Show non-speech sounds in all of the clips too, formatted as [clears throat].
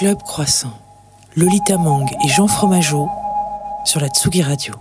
Club Croissant, Lolita Mang et Jean Fromageau sur la Tsugi Radio.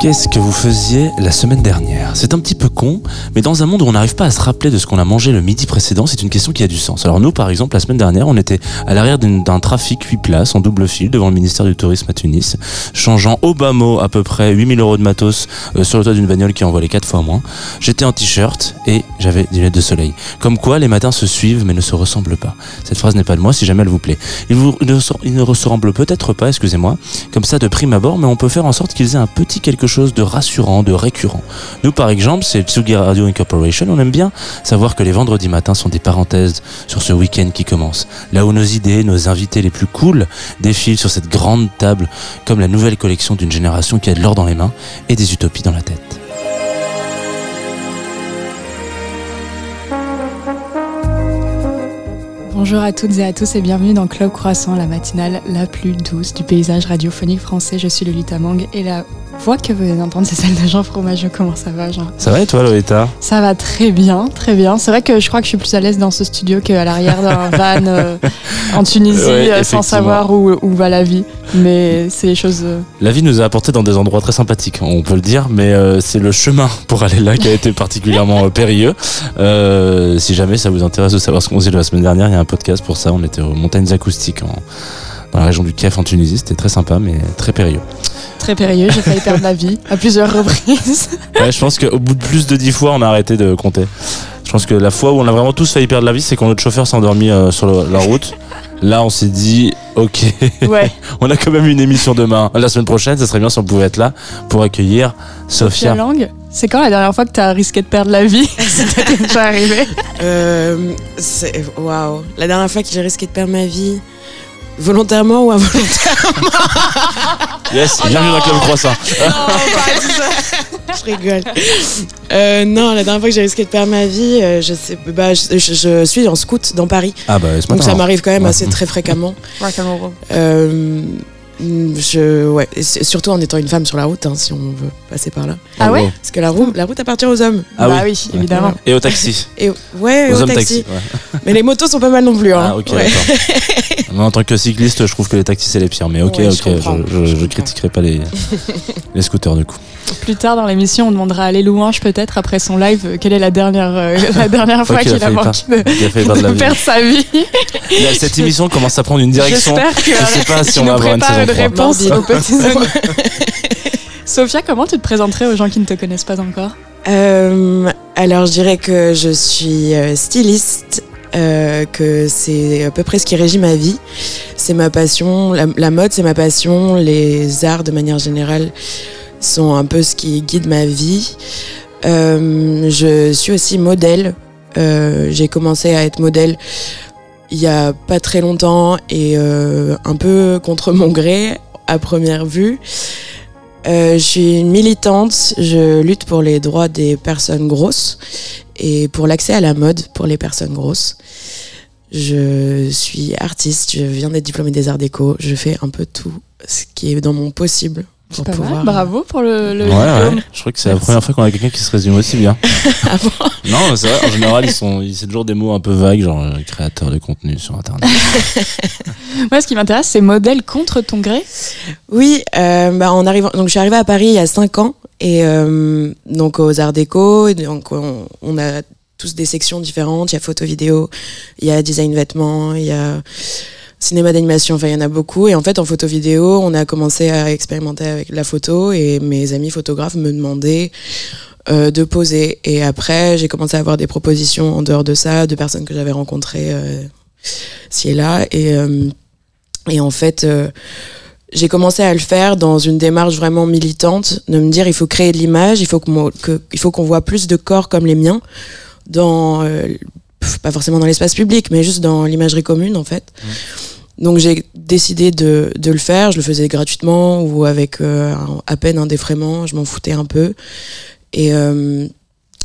Qu'est-ce que vous faisiez la semaine dernière? C'est un petit peu con, mais dans un monde où on n'arrive pas à se rappeler de ce qu'on a mangé le midi précédent, c'est une question qui a du sens. Alors nous, par exemple, la semaine dernière, on était à l'arrière d'un trafic 8 places en double fil devant le ministère du Tourisme à Tunis, changeant au bas mot à peu près 8000 euros de matos euh, sur le toit d'une bagnole qui en valait 4 fois moins. J'étais en t-shirt et j'avais des lunettes de soleil. Comme quoi, les matins se suivent mais ne se ressemblent pas. Cette phrase n'est pas de moi, si jamais elle vous plaît. Il, vous, il ne, se- il ne ressemble peut-être pas, excusez-moi, comme ça de prime abord, mais on peut faire en sorte qu'ils aient un petit quelque chose de rassurant, de récurrent. Nous, par exemple, c'est Tsugi Radio Incorporation, on aime bien savoir que les vendredis matins sont des parenthèses sur ce week-end qui commence. Là où nos idées, nos invités les plus cool défilent sur cette grande table comme la nouvelle collection d'une génération qui a de l'or dans les mains et des utopies dans la tête. Bonjour à toutes et à tous et bienvenue dans Club Croissant, la matinale la plus douce du paysage radiophonique français. Je suis Lolita Mang et la voix que vous venez d'entendre, c'est celle de Jean Fromageau. Comment ça va, Jean Ça va et toi, Lolita Ça va très bien, très bien. C'est vrai que je crois que je suis plus à l'aise dans ce studio qu'à l'arrière d'un [laughs] van euh, en Tunisie Ouais, euh, sans savoir où, où va la vie. Mais c'est des choses. euh, La vie nous a apporté dans des endroits très sympathiques, on peut le dire, mais euh, c'est le chemin pour aller là qui a été particulièrement périlleux. Euh, si jamais ça vous intéresse de savoir ce qu'on faisait la semaine dernière, il y a un podcast pour ça. On était aux montagnes acoustiques en- dans la région du Kef en Tunisie. C'était très sympa, mais très périlleux. Très périlleux. J'ai failli perdre la vie à plusieurs reprises. [laughs] Ouais, je pense qu'au bout de plus de dix fois, on a arrêté de compter. Je pense que la fois où on a vraiment tous failli perdre la vie, c'est quand notre chauffeur s'est endormi euh, sur le- la route. Là, on s'est dit, ok, Ouais, [laughs] on a quand même une émission demain. La semaine prochaine, ça serait bien si on pouvait être là pour accueillir Sophia Sophia. Lang. C'est quand la dernière fois que tu as risqué de perdre la vie? [laughs] C'était déjà arrivé. Euh, c'est- Waouh. La dernière fois que j'ai risqué de perdre ma vie, volontairement ou involontairement? [laughs] Yes, bienvenue dans le Club Croissant. Je rigole. Euh, non, la dernière fois que j'ai risqué de perdre ma vie, euh, je, sais, bah, je, je- je suis en scout dans Paris. Ah bah ce Donc matin. ça m'arrive quand même Ouais. assez très fréquemment. Euh, je, ouais, surtout en étant une femme sur la route, hein, si on veut passer par là. Ah ouais Parce que la route, la route appartient aux hommes. Ah bah oui. oui, évidemment. Et au taxi. [laughs] Et ouais, Aux au hommes taxi. taxi. ouais. Mais les motos sont pas mal non plus. Hein. Ah ok Ouais. [laughs] en tant que cycliste, je trouve que les taxis c'est les pires. Mais ok Ouais, je ok, je, je- Je je critiquerai pas les, [laughs] les scooters du coup. Plus tard dans l'émission, on demandera à les louanges peut-être après son live quelle est la dernière, euh, la dernière fois qu'il a qu'il a manqué de, Il a fait perdre la de vie. perdre sa vie. Là, Cette émission commence à prendre une direction. J'espère que Je sais pas si on va avoir une saison une 3. réponse aux petits [laughs] oignons. Sophia, comment tu te présenterais aux gens qui ne te connaissent pas encore Euh, alors, je dirais que je suis euh, styliste, euh, que c'est à peu près ce qui régit ma vie. C'est ma passion. La, la mode, c'est ma passion. Les arts, de manière générale, sont un peu ce qui guide ma vie. Euh, je suis aussi modèle. Euh, J'ai commencé à être modèle il y a pas très longtemps et euh, un peu contre mon gré à première vue. Euh, je suis une militante, je lutte pour les droits des personnes grosses et pour l'accès à la mode pour les personnes grosses. Je suis artiste, je viens d'être diplômée des arts déco, je fais un peu tout ce qui est dans mon possible pour pas pouvoir. mal, bravo pour le, le Ouais, diplôme. ouais. Je crois que c'est la première fois qu'on a quelqu'un qui se résume aussi bien. [laughs] Ah bon [laughs] Non, mais c'est vrai, en général, ils sont, ils- c'est toujours des mots un peu vagues, genre euh, créateur de contenu sur Internet. [laughs] Moi, ce qui m'intéresse, c'est modèle contre ton gré. Oui, euh, bah, en arrivant, donc je suis arrivée à Paris il y a 5 ans et euh, donc aux Arts Déco, et donc on, on a tous des sections différentes. Il y a photo vidéo, il y a design vêtements, il y a cinéma d'animation. Enfin, il y en a beaucoup. Et en fait, en photo vidéo, on a commencé à expérimenter avec la photo et mes amis photographes me demandaient euh, de poser. Et après, j'ai commencé à avoir des propositions en dehors de ça, de personnes que j'avais rencontrées euh, ci et là. Et, euh, et en fait. euh, j'ai commencé à le faire dans une démarche vraiment militante, de me dire il faut créer de l'image, il faut qu'on voit plus de corps comme les miens dans pas forcément dans l'espace public, mais juste dans l'imagerie commune en fait. Donc j'ai décidé de, de le faire, je le faisais gratuitement ou avec euh, à peine un défraiement, je m'en foutais un peu. Et, euh,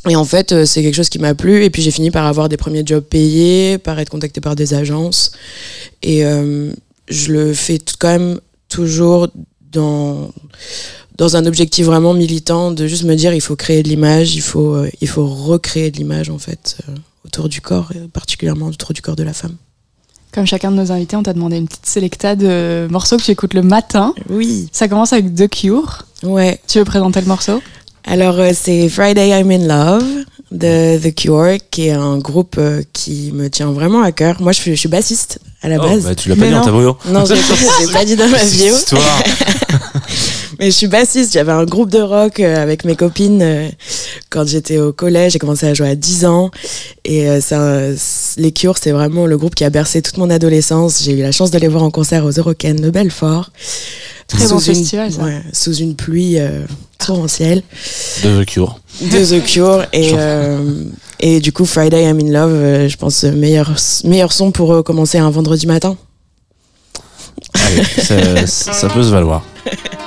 et en fait, euh, c'est quelque chose qui m'a plu. Et puis j'ai fini par avoir des premiers jobs payés, par être contacté par des agences. Et euh, je le fais quand même toujours dans dans un objectif vraiment militant de juste me dire il faut créer de l'image, il faut il faut recréer de l'image en fait autour du corps, et particulièrement autour du corps de la femme. Comme chacun de nos invités, on t'a demandé une petite sélecta de morceaux que tu écoutes le matin. Oui. Ça commence avec The Cure. Ouais. Tu veux présenter le morceau? Alors, euh, c'est Friday I'm in Love de The Cure, qui est un groupe euh, qui me tient vraiment à cœur. Moi, je suis, je suis bassiste à la Oh, base. bah, tu l'as pas dit dans ta bio. Non, je l'ai [laughs] pas dit dans ma bio. histoire. [laughs] Mais je suis bassiste. J'avais un groupe de rock euh, avec mes copines euh, quand j'étais au collège. J'ai commencé à jouer à 10 ans. Et euh, ça, les Cures, c'est vraiment le groupe qui a bercé toute mon adolescence. J'ai eu la chance de les voir en concert aux Eurocaines de Belfort. Très bon Sous une- festival, ça. ouais, sous une pluie euh, torrentielle. De The Cure. de The Cure et euh, et du coup Friday I'm in Love euh, je pense meilleur meilleur son pour commencer un vendredi matin Allez, ça, ça peut se valoir. [laughs]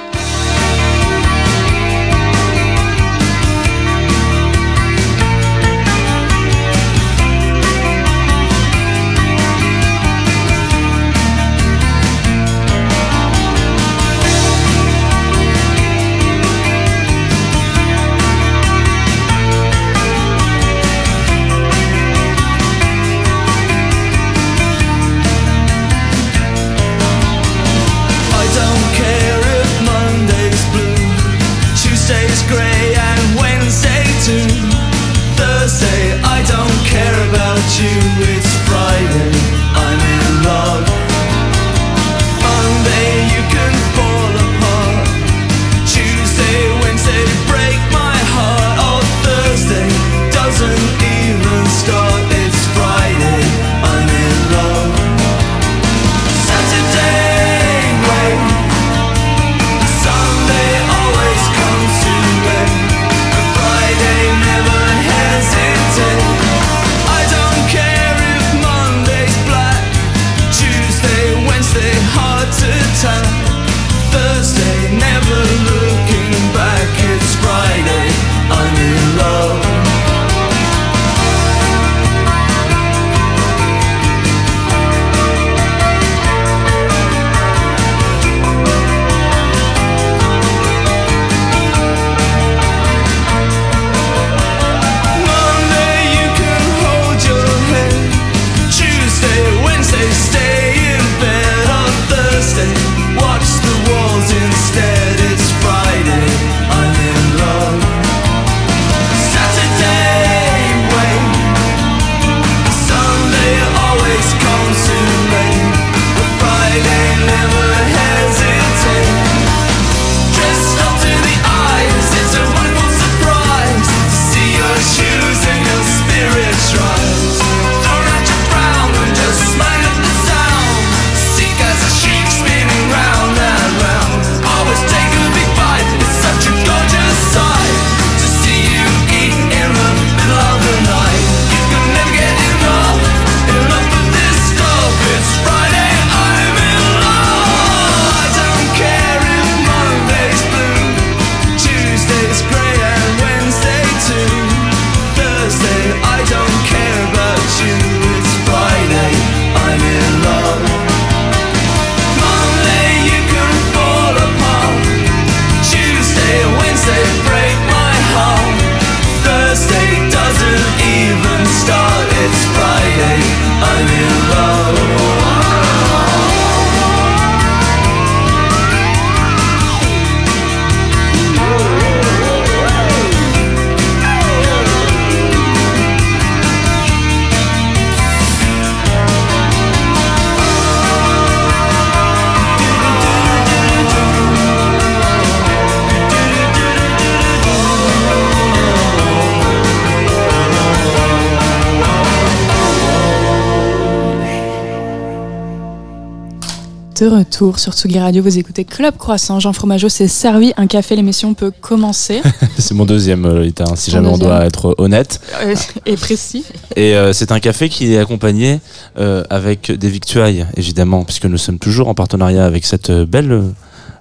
De retour sur Tsugi Radio, vous écoutez Club Croissant. Jean Fromageau s'est servi un café, l'émission peut commencer. [laughs] C'est mon deuxième, euh, Lolita, hein, si jamais on doit être honnête. Euh, et précis. Et euh, c'est un café qui est accompagné euh, avec des victuailles, évidemment, puisque nous sommes toujours en partenariat avec cette belle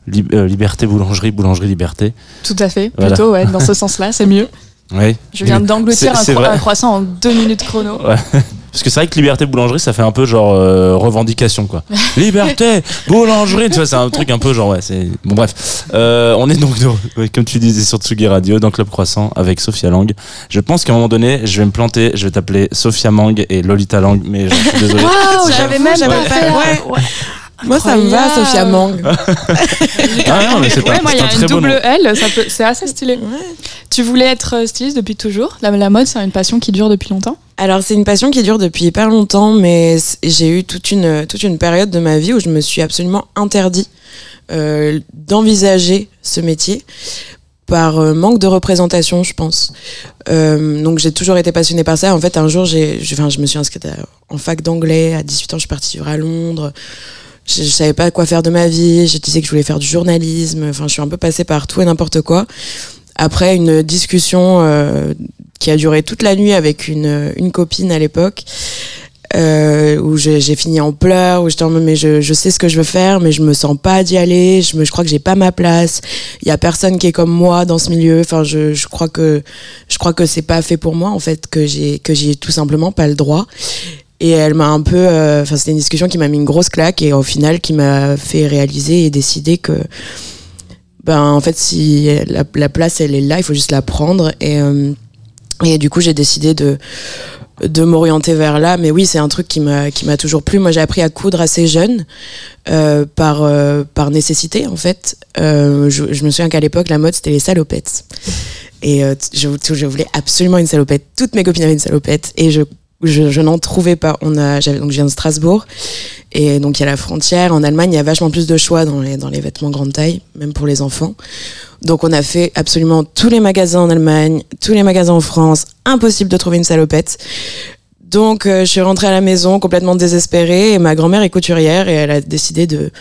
li- Liberté Boulangerie, Boulangerie Liberté. Tout à fait. Voilà. Plutôt, ouais, dans ce sens-là, c'est mieux. [laughs] Oui. Je viens d'engloutir un, cro- un croissant en deux minutes chrono. Parce que c'est vrai que liberté boulangerie, ça fait un peu genre euh, revendication quoi. [laughs] liberté boulangerie, tu vois, c'est un truc un peu genre ouais, c'est bon bref. Euh, on est donc dans- ouais, comme tu disais sur Tsugi Radio dans Club Croissant avec Sophia Lang. Je pense qu'à un moment donné, je vais me planter, je vais t'appeler Sophia Mang et Lolita Lang, mais je suis désolé. [laughs] Waouh, j'avais même pas fait. ouais. Moi, ça me va. Sophia Mang. [laughs] Ah non, mais c'est Ouais, un, moi, il y a un une double L, c'est assez stylé. Tu voulais être euh, styliste depuis toujours la, la mode, c'est une passion qui dure depuis longtemps Alors, c'est une passion qui dure depuis hyper longtemps, mais j'ai eu toute une, toute une période de ma vie où je me suis absolument interdit euh, d'envisager ce métier par euh, manque de représentation, je pense. Euh, donc, j'ai toujours été passionnée par ça. En fait, un jour, j'ai, j'ai- enfin, je me suis inscrite à- en fac d'anglais. À 18 ans, je suis partie vivre à Londres. Je, je savais pas quoi faire de ma vie. Je disais que je voulais faire du journalisme. Enfin, je suis un peu passée par tout et n'importe quoi. Après une discussion euh, qui a duré toute la nuit avec une, une copine à l'époque, euh, où j'ai fini en pleurs, où j'étais en mode mais je, je sais ce que je veux faire, mais je me sens pas d'y aller, je, me, je crois que j'ai pas ma place, il y a personne qui est comme moi dans ce milieu, enfin je, je crois que je crois que c'est pas fait pour moi en fait, que j'ai que j'ai tout simplement pas le droit. Et elle m'a un peu, euh, enfin c'était une discussion qui m'a mis une grosse claque et au final qui m'a fait réaliser et décider que ben en fait si la, la place elle est là il faut juste la prendre. Et euh, et du coup j'ai décidé de de m'orienter vers là. Mais oui c'est un truc qui m'a toujours plu. Moi j'ai appris à coudre assez jeune euh, par euh, par nécessité en fait. Euh, je, me souviens qu'à l'époque la mode c'était les salopettes. Et euh, je, je voulais absolument une salopette. Toutes mes copines avaient une salopette. Et je je, je n'en trouvais pas. On a, donc je viens de Strasbourg et donc il y a la frontière. En Allemagne, il y a vachement plus de choix dans les, dans les vêtements grande taille, même pour les enfants. Donc on a fait absolument tous les magasins en Allemagne, tous les magasins en France. Impossible de trouver une salopette. Donc euh, je suis rentrée à la maison complètement désespérée et ma grand-mère est couturière et elle a décidé de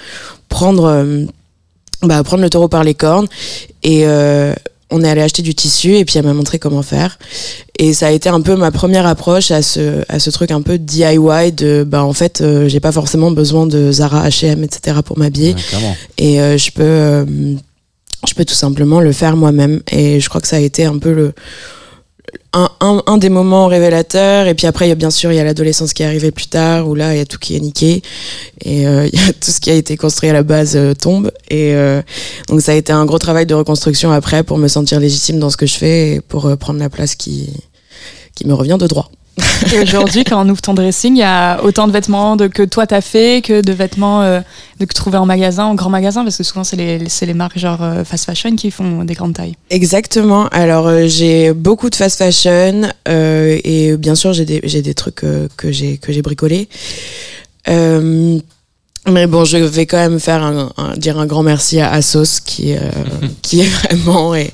prendre, euh, bah, prendre le taureau par les cornes et euh, on est allé acheter du tissu et puis elle m'a montré comment faire. Et ça a été un peu ma première approche à ce, à ce truc un peu DIY de, bah en fait, euh, j'ai pas forcément besoin de Zara, H&M, etc. pour m'habiller Ouais, et euh, je peux euh, je peux tout simplement le faire moi-même et je crois que ça a été un peu le un, des moments révélateurs et puis après il y a bien sûr il y a l'adolescence qui est arrivée plus tard où là il y a tout qui est niqué et euh, [laughs] y a tout ce qui a été construit à la base euh, tombe et euh, donc ça a été un gros travail de reconstruction après pour me sentir légitime dans ce que je fais et pour prendre la place qui qui me revient de droit Et aujourd'hui, quand on ouvre ton dressing, il y a autant de vêtements de, que toi t'as fait que de vêtements euh, de, que trouver en magasin, en grand magasin, parce que souvent c'est les, c'est les marques genre euh, fast fashion qui font des grandes tailles. Exactement. Alors euh, j'ai beaucoup de fast fashion euh, et bien sûr j'ai des j'ai des trucs euh, que j'ai que j'ai bricolés. Euh, mais bon, je vais quand même faire un, un- dire un grand merci à Asos qui euh, [laughs] qui est vraiment et,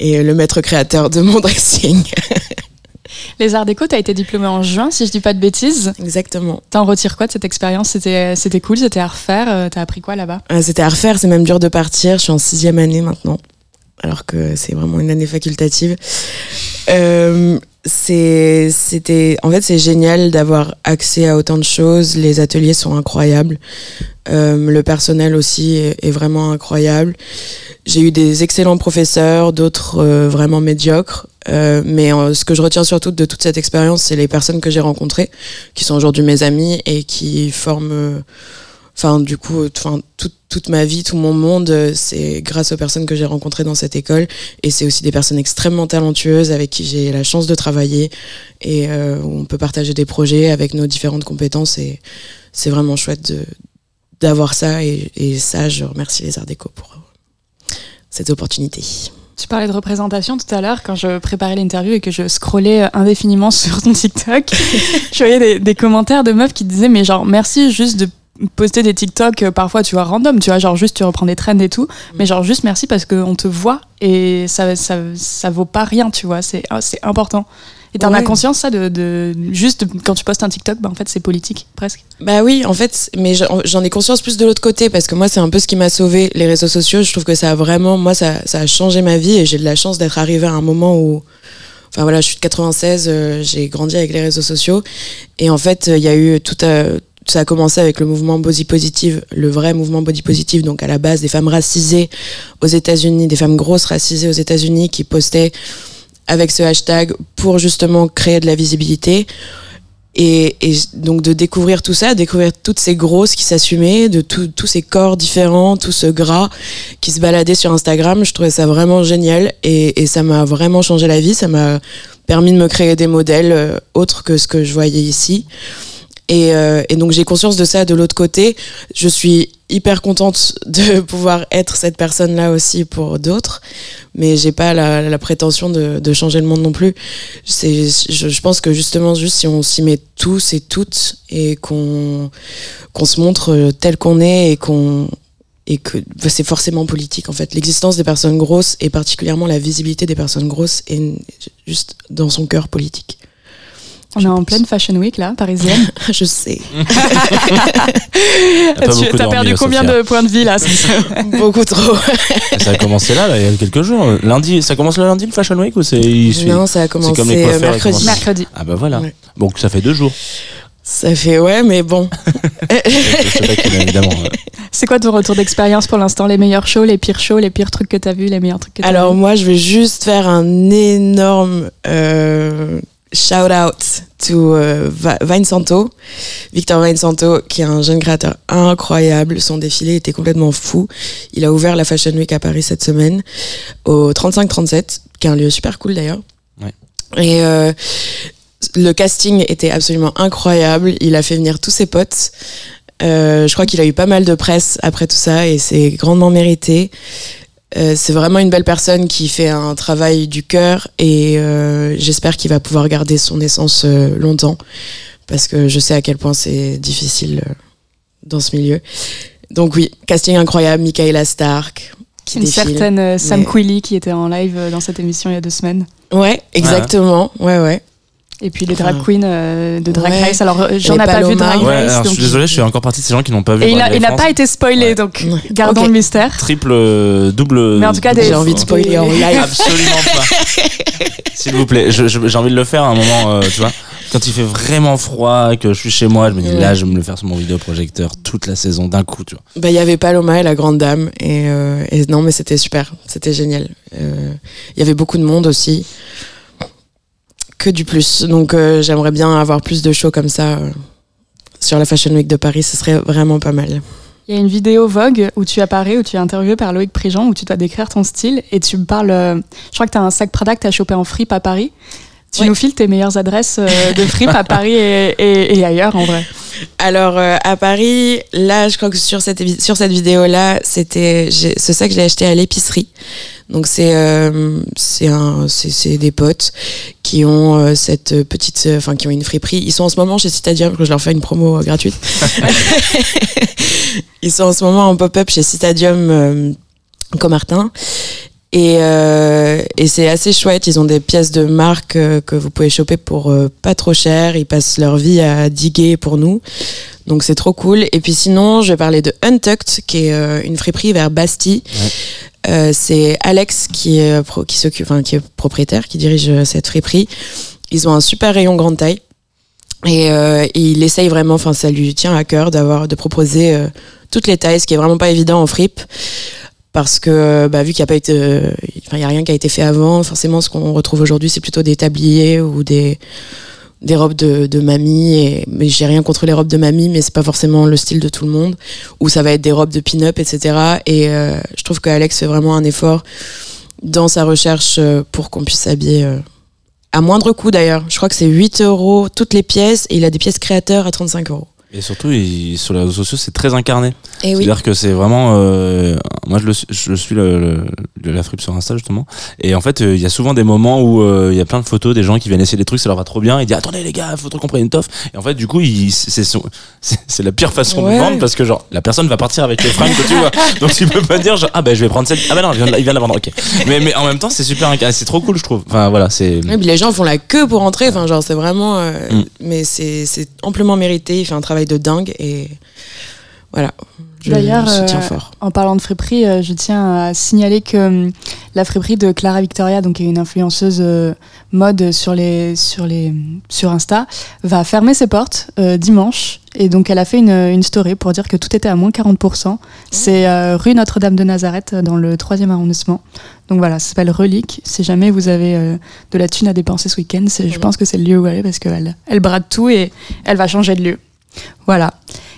et le maître créateur de mon [laughs] dressing. Les Arts Déco, t'as été diplômé en juin, si je dis pas de bêtises. Exactement. T'en retires quoi de cette expérience? C'était c'était cool, c'était à refaire. euh, T'as appris quoi là-bas? Euh, C'était à refaire, c'est même dur de partir. Je suis en sixième année maintenant, alors que c'est vraiment une année facultative. Euh, c'est, c'était, en fait, c'est génial d'avoir accès à autant de choses. Les ateliers sont incroyables. Euh, le personnel aussi est, est vraiment incroyable. J'ai eu des excellents professeurs, d'autres euh, vraiment médiocres. Euh, mais euh, ce que je retiens surtout de toute cette expérience, c'est les personnes que j'ai rencontrées, qui sont aujourd'hui mes amis et qui forment euh, enfin du coup enfin toute, ma vie tout mon monde euh, c'est grâce aux personnes que j'ai rencontrées dans cette école. Et c'est aussi des personnes extrêmement talentueuses avec qui j'ai la chance de travailler et euh, on peut partager des projets avec nos différentes compétences. Et c'est vraiment chouette d'avoir ça et, et ça je remercie les Arts Déco pour euh, cette opportunité Tu parlais de représentation tout à l'heure quand je préparais l'interview et que je scrollais euh, indéfiniment [laughs] sur ton TikTok. [laughs] je voyais des, des commentaires de meufs qui disaient mais genre merci juste de poster des TikTok euh, parfois tu vois random tu vois genre juste tu reprends des trends et tout. Mais genre juste merci parce qu'on te voit et ça, ça, ça vaut pas rien tu vois. C'est c'est important et t'en as conscience ça de, de juste de- quand tu postes un TikTok bah en fait c'est politique presque. Bah oui, en fait, mais j'en ai conscience plus de l'autre côté parce que moi, c'est un peu ce qui m'a sauvé les réseaux sociaux. Je trouve que ça a vraiment, moi, ça, ça a changé ma vie et j'ai de la chance d'être arrivée à un moment où, enfin voilà, je suis de 96, euh, j'ai grandi avec les réseaux sociaux. Et en fait, euh, il y a eu tout à, ça a commencé avec le mouvement body positive, le vrai mouvement body positive, donc à la base des femmes racisées aux États-Unis, des femmes grosses racisées aux États-Unis qui postaient avec ce hashtag pour justement créer de la visibilité. Et, donc de découvrir tout ça, découvrir toutes ces grosses qui s'assumaient, de tous ces corps différents, tout ce gras qui se baladait sur Instagram, je trouvais ça vraiment génial et, et ça m'a vraiment changé la vie. Ça m'a permis de me créer des modèles euh, autres que ce que je voyais ici. Et, euh, et donc j'ai conscience de ça de l'autre côté. Je suis hyper contente [laughs] de pouvoir être cette personne-là aussi pour d'autres, mais j'ai pas la, prétention de, changer le monde non plus. Je, pense que justement, juste si on s'y met tous et toutes et qu'on se montre tel qu'on est et qu'on et que bah, c'est forcément politique en fait. L'existence des personnes grosses et particulièrement la visibilité des personnes grosses est juste dans son cœur politique. On est en pleine Fashion Week là, parisienne. [laughs] Je sais. [laughs] tu as dormi, perdu combien Sophia. de points de vie là [laughs] Beaucoup trop. Ça a commencé là, là, il y a quelques jours. Lundi, ça commence le lundi le Fashion Week ou c'est Non, ça a commencé comme les euh, coiffeurs, ils mercredi. Mercredi. Ah bah voilà. Ouais. Donc ça fait deux jours. Ça fait ouais, mais bon. C'est quoi ton retour d'expérience pour l'instant? Les meilleurs shows, les pires shows, les pires trucs que t'as vus, les meilleurs trucs que t'as Alors moi, je vais juste faire un énorme euh, shout out to Va- Vincento, Victor Vincento, qui est un jeune créateur incroyable. Son défilé était complètement fou. Il a ouvert la Fashion Week à Paris cette semaine au 35-37, qui est un lieu super cool d'ailleurs. Ouais. Et euh, le casting était absolument incroyable. Il a fait venir tous ses potes. Euh, je crois qu'il a eu pas mal de presse après tout ça et c'est grandement mérité. Euh, c'est vraiment une belle personne qui fait un travail du cœur et euh, j'espère qu'il va pouvoir garder son essence euh, longtemps parce que je sais à quel point c'est difficile euh, dans ce milieu. Donc oui, casting incroyable, Michaela Stark. Qui Une défile. certaine euh, Sam mais- Quilly qui était en live dans cette émission il y a deux semaines. Ouais, exactement. Ouais, ouais. Et puis les drag Enfin, queens euh, de Drag ouais. Race. Alors euh, j'en ai pas vu. Drag Ouais, Race. alors je suis désolé, je suis encore partie de ces gens qui n'ont pas vu. Et il Drag il n'a pas été spoilé, Ouais. donc gardons le mystère. Triple, euh, double. Mais en tout cas, des- J'ai envie de spoiler en live. Absolument pas. [laughs] S'il vous plaît, j'ai envie de le faire à un moment, euh, tu vois. Quand il fait vraiment froid, que je suis chez moi, je me dis Ouais. là, je vais me le faire sur mon vidéoprojecteur toute la saison d'un coup, tu vois. Bah, il y avait Paloma et la grande dame et, euh, et non, mais c'était super, c'était génial. Euh, Il y avait beaucoup de monde aussi, que du plus. Donc euh, j'aimerais bien avoir plus de shows comme ça euh, sur la Fashion Week de Paris. Ce serait vraiment pas mal. Il y a une vidéo Vogue où tu apparais, où tu es interviewé par Loïc Prigent, où tu dois décrire ton style et tu me parles. euh, je crois que tu as un sac Prada que tu as chopé en fripe à Paris. Tu nous files tes meilleures adresses euh, de fripe à Paris et, et- et ailleurs en vrai. Alors euh, à Paris, là, je crois que sur cette sur cette vidéo là, c'était ce sac que j'ai acheté à l'épicerie. Donc c'est euh, c'est un c'est des potes qui ont euh, cette petite enfin qui ont une friperie. Ils sont en ce moment chez Citadium, que je leur fais une promo gratuite. [laughs] Ils sont en ce moment en pop-up chez Citadium Comartin. Et, euh, et c'est assez chouette. Ils ont des pièces de marque euh, que vous pouvez choper pour euh, pas trop cher. Ils passent leur vie à diguer pour nous. Donc c'est trop cool. Et puis sinon, je vais parler de Untucked, qui est euh, une friperie vers Bastille. C'est Alex qui est, pro- qui s'occupe, enfin, qui est propriétaire, qui dirige cette friperie. Ils ont un super rayon grande taille. Et, et il essaye vraiment, enfin ça lui tient à cœur d'avoir de proposer toutes les tailles, ce qui est vraiment pas évident en fripe, parce que bah, vu qu'il n'y a pas été, euh, enfin y a rien qui a été fait avant, forcément ce qu'on retrouve aujourd'hui c'est plutôt des tabliers ou des des robes de, de mamie. Et, mais j'ai rien contre les robes de mamie, mais c'est pas forcément le style de tout le monde. Ou ça va être des robes de pin-up, etc. Et euh, je trouve qu'Alex fait vraiment un effort dans sa recherche euh, pour qu'on puisse s'habiller à moindre coût d'ailleurs. Je crois que c'est 8 euros toutes les pièces et il a des pièces créateurs à 35 euros. Et surtout, il- sur les réseaux sociaux, c'est très incarné. Et oui. C'est-à-dire que c'est vraiment. euh, moi, je, le, suis- je suis le, le- la fripe sur Insta, justement. Et en fait, euh, il y a souvent des moments où euh, il y a plein de photos des gens qui viennent essayer des trucs, ça leur va trop bien. Il dit Attendez, les gars, faut trop qu'on prenne une toffe. Et en fait, du coup, [laughs] c'est la pire façon Ouais. de vendre parce que, genre, la personne va partir avec les fringues que tu vois. [laughs] Donc, tu peux pas dire, genre, Ah, ben, je vais prendre celle. Ah, ben non, il vient de la- il vient de la vendre, ok. Mais, mais en même temps, c'est super incarné. C'est trop cool, je trouve. Enfin, voilà, c'est. Les gens font la queue pour entrer, enfin genre c'est vraiment, euh, Mm. mais c'est amplement mérité. Il fait un travail de dingue et voilà. D'ailleurs, euh. En parlant de friperie, euh, je tiens à signaler que hum, la friperie de Clara Victoria, donc qui est une influenceuse euh, mode sur les sur les sur Insta, va fermer ses portes dimanche Et donc, elle a fait une, une story pour dire que tout était à moins 40%. C'est rue Notre-Dame de Nazareth, dans le 3e arrondissement. Donc voilà, ça s'appelle Relique. Si jamais vous avez de la thune à dépenser ce week-end, je pense que c'est le lieu où aller parce qu'elle elle brade tout et elle va changer de lieu. Voilà.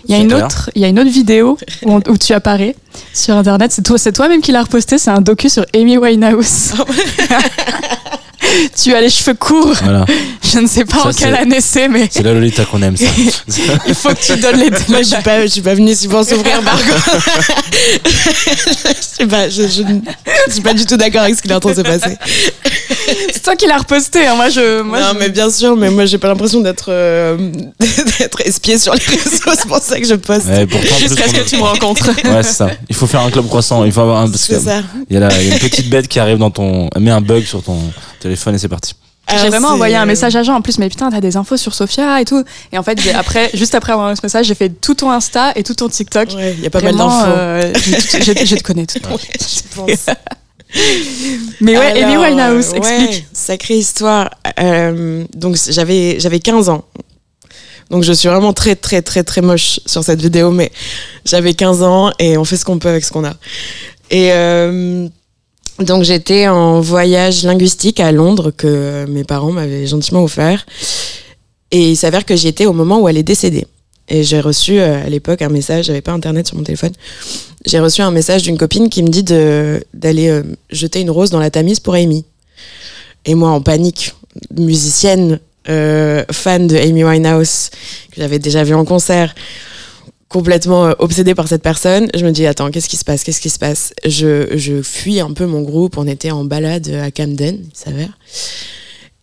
Il y a, une autre, il y a une autre vidéo où, on- où tu apparais sur Internet. C'est toi, c'est toi-même qui l'as reposté. C'est un docu sur Amy Winehouse. [laughs] tu as les cheveux courts. Voilà. Je ne sais pas Ça, en quelle année c'est, mais C'est la Lolita qu'on aime, ça. [laughs] il faut que tu donnes les [laughs] Moi, je suis pas, je suis pas venue ici pour s'ouvrir, contre. je sais pas, je, je, je suis pas du tout d'accord avec ce qui est en train de se passer. C'est toi qui l'as reposté. hein. Moi, je. Moi, non, je- mais bien sûr, mais moi, j'ai pas l'impression d'être, euh, [laughs] d'être espiée sur les réseaux, c'est pour ça que je poste. Ouais, Jusqu'à ce que tu me rencontres. [laughs] Ouais, c'est ça. Il faut faire un club croissant. Il faut avoir un. Parce que c'est ça. il y, a la- il y a une petite bête qui arrive dans ton. Elle met un bug sur ton téléphone et c'est parti. J'ai vraiment envoyé un message à Jean en plus, mais putain, t'as des infos sur Sophia et tout. Et en fait, après, juste après avoir envoyé ce message, j'ai fait tout ton Insta et tout ton TikTok. Ouais, il y a pas mal Vraiment, d'infos. euh, je, je- je te connais tout. [laughs] je pense. Mais ouais, Amy Alors, Winehouse, euh, explique. sacrée histoire. Euh, donc j'avais j'avais 15 ans. Donc je suis vraiment très très très très moche sur cette vidéo, mais j'avais 15 ans et on fait ce qu'on peut avec ce qu'on a. Et euh, donc j'étais en voyage linguistique à Londres que mes parents m'avaient gentiment offert. Et il s'avère que j'y étais au moment où elle est décédée. Et j'ai reçu euh, à l'époque un message, j'avais pas internet sur mon téléphone. J'ai reçu un message d'une copine qui me dit d'aller euh, jeter une rose dans la Tamise pour Amy. Et moi en panique, musicienne, euh, fan de Amy Winehouse que j'avais déjà vu en concert, complètement obsédée par cette personne, je me dis attends qu'est-ce qui se passe, qu'est-ce qui se passe? Je je fuis un peu mon groupe, on était en balade à Camden, il s'avère.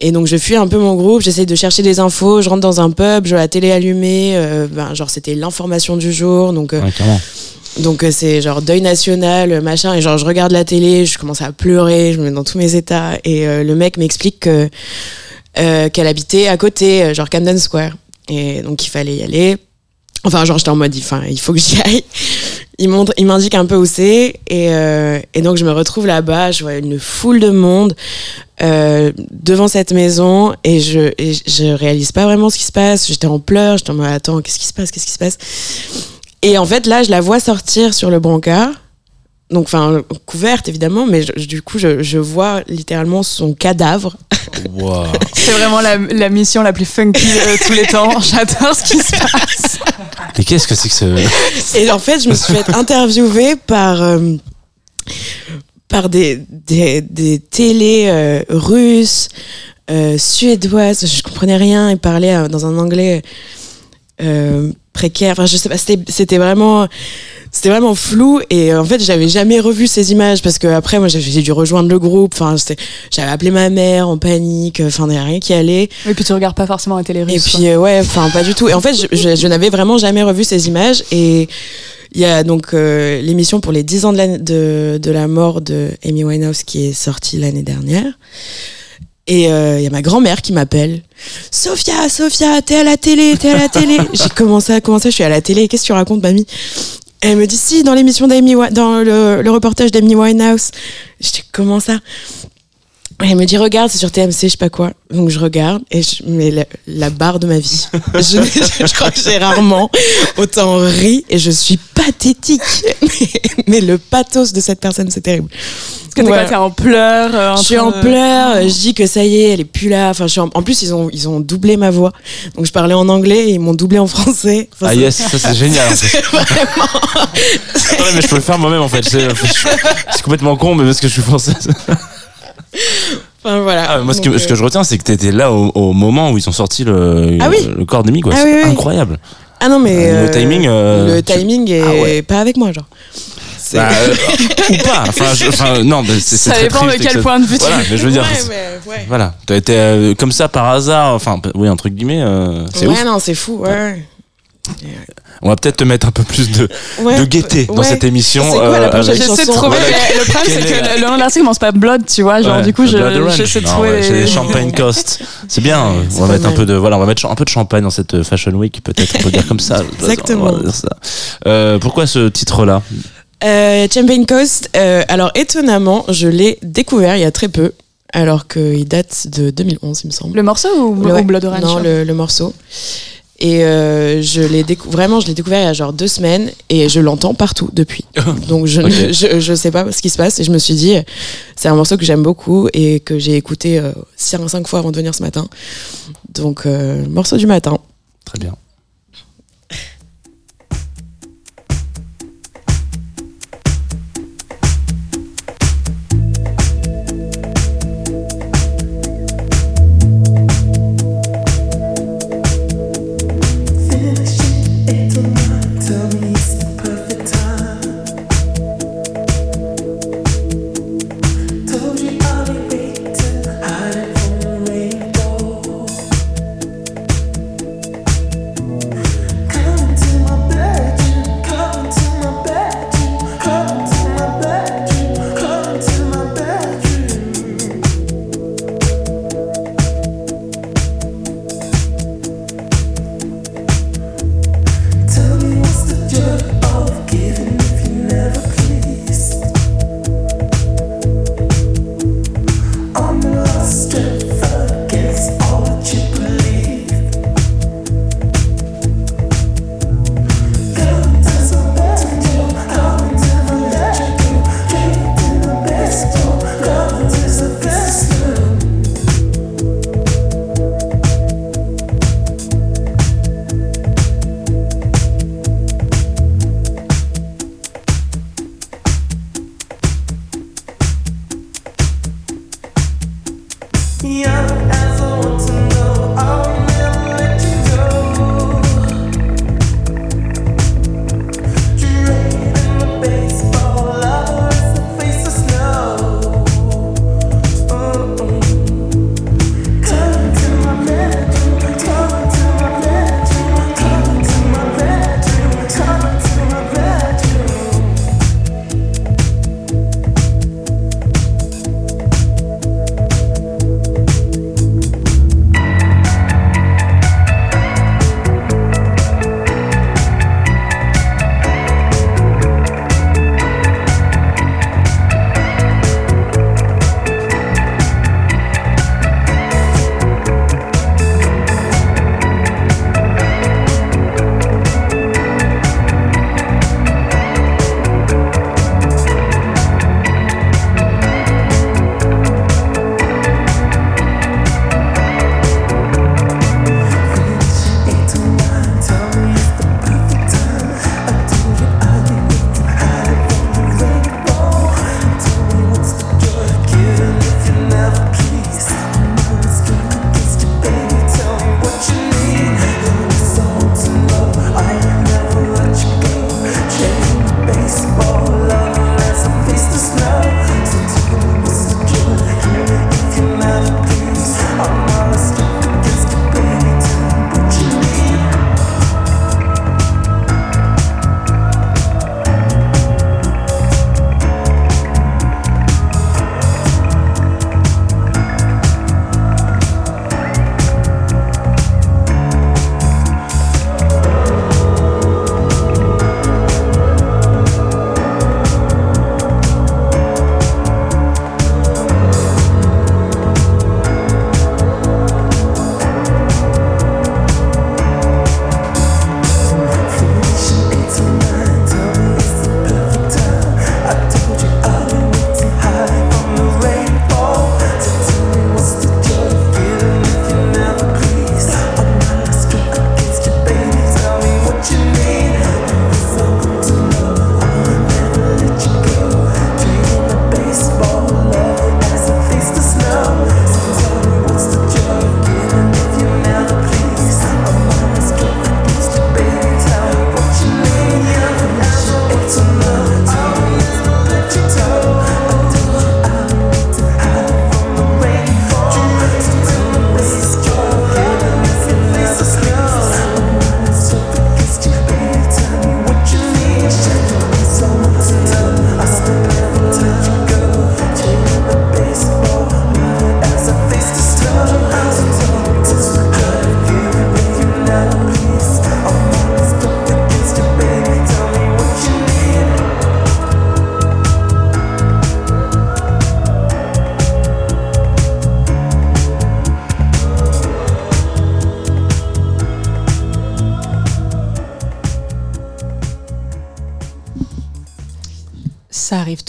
Et donc je fuis un peu mon groupe, j'essaye de chercher des infos, je rentre dans un pub, je vois la télé allumée, euh, ben, genre c'était l'information du jour, donc euh, Ouais, donc euh, c'est genre deuil national, euh, machin, et genre je regarde la télé, je commence à pleurer, je me mets dans tous mes états, et euh, le mec m'explique que euh, qu'elle habitait à côté, genre Camden Square, et donc il fallait y aller. Enfin genre j'étais en mode, enfin il faut que j'y aille. Il montre, il m'indique un peu où c'est, et, euh, et donc je me retrouve là-bas, je vois une foule de monde euh, devant cette maison, et je et je réalise pas vraiment ce qui se passe. J'étais en pleurs, j'étais en mode attends qu'est-ce qui se passe, qu'est-ce qui se passe? Et en fait, là, je la vois sortir sur le brancard. Donc, enfin, couverte, évidemment, mais je- du coup, je, je vois littéralement son cadavre. [laughs] Wow. C'est vraiment la, la mission la plus funky de tous les temps. [laughs] J'adore ce qui se passe. Et qu'est-ce que c'est que ce. [laughs] Et en fait, je me suis fait interviewer par, euh, par des, des, des télés euh, russes, euh, suédoises. Je comprenais rien. Ils parlaient euh, dans un anglais euh, précaire. Enfin, je sais pas, c'était vraiment. C'était vraiment flou et euh, en fait j'avais jamais revu ces images parce que après moi j'ai dû rejoindre le groupe enfin j'avais appelé ma mère en panique enfin il n'y a rien qui allait Et puis tu regardes pas forcément la télé russe. et puis euh, ouais, enfin pas du tout. Et en fait, je, je, je n'avais vraiment jamais revu ces images. Et il y a donc euh, l'émission pour les 10 ans de la, de, de la mort de Amy Winehouse qui est sortie l'année dernière. Et euh, il y a ma grand-mère qui m'appelle. Sophia, Sophia, t'es à la télé, t'es à la télé. [laughs] J'ai commencé à commencer, je suis à la télé. Qu'est-ce que tu racontes, mamie? Elle me dit si dans l'émission d'Amy, dans le, le reportage d'Amy Winehouse. Je dis comment ça? Et elle me dit regarde c'est sur TMC je sais pas quoi donc je regarde et je mets la, la barre de ma vie [laughs] je, je crois que j'ai rarement autant ri et je suis pathétique mais, mais le pathos de cette personne c'est terrible Parce que t'es Voilà. quoi, t'es en pleurs. euh, je suis en de- pleurs, je dis que ça y est, elle est plus là. Enfin, je suis en... en plus ils ont ils ont doublé ma voix. Donc je parlais en anglais et ils m'ont doublé en français. Enfin, Ah yes, ça c'est génial. en [laughs] fait. Attendez, mais je peux le faire moi-même en fait. C'est c'est complètement con, mais parce que je suis française. Enfin voilà. Ah, moi, ce que, ce que je retiens, c'est que t'étais là au, au moment où ils ont sorti le, Ah oui. le corps d'Amy, quoi. Ah c'est oui, oui. incroyable. Ah non mais Euh, le euh, timing, euh, le tu- timing est Ah ouais. pas avec moi genre. Bah, euh, [laughs] ou pas. Enfin, je- enfin, non, mais c'est Ça très dépend de quel que- point de vue tu Voilà, mais je veux dire. Ouais, mais, ouais. Voilà, t'as été euh, comme ça par hasard, enfin, oui, entre guillemets, euh, c'est ouais, ouf. non, c'est fou, ouais. On va peut-être te mettre un peu plus de, ouais. de gaieté dans cette émission. J'essaie de trouver. Le problème, c'est que le nom de l'artiste commence pas Blood, tu vois. Genre, Ouais, du coup, j'essaie de trouver. ouais, C'est Champagne Coast. C'est bien. on va mettre un peu de, voilà, on va mettre un peu de champagne dans cette Fashion Week, peut-être. On peut dire comme ça. [laughs] Exactement. Ça. Euh, pourquoi ce titre-là? Euh, Champagne Coast, euh, alors étonnamment, je l'ai découvert il y a très peu, alors qu'il date de 2011, il me semble. Le morceau ou, Le- ou Blood Orange Non, le, le morceau. Et euh, je l'ai vraiment, je l'ai découvert il y a genre deux semaines et je l'entends partout depuis. [laughs] Donc je, ne- je, je sais pas ce qui se passe et je me suis dit, c'est un morceau que j'aime beaucoup et que j'ai écouté euh, cinq, cinq fois avant de venir ce matin. Donc euh, morceau du matin. Très bien.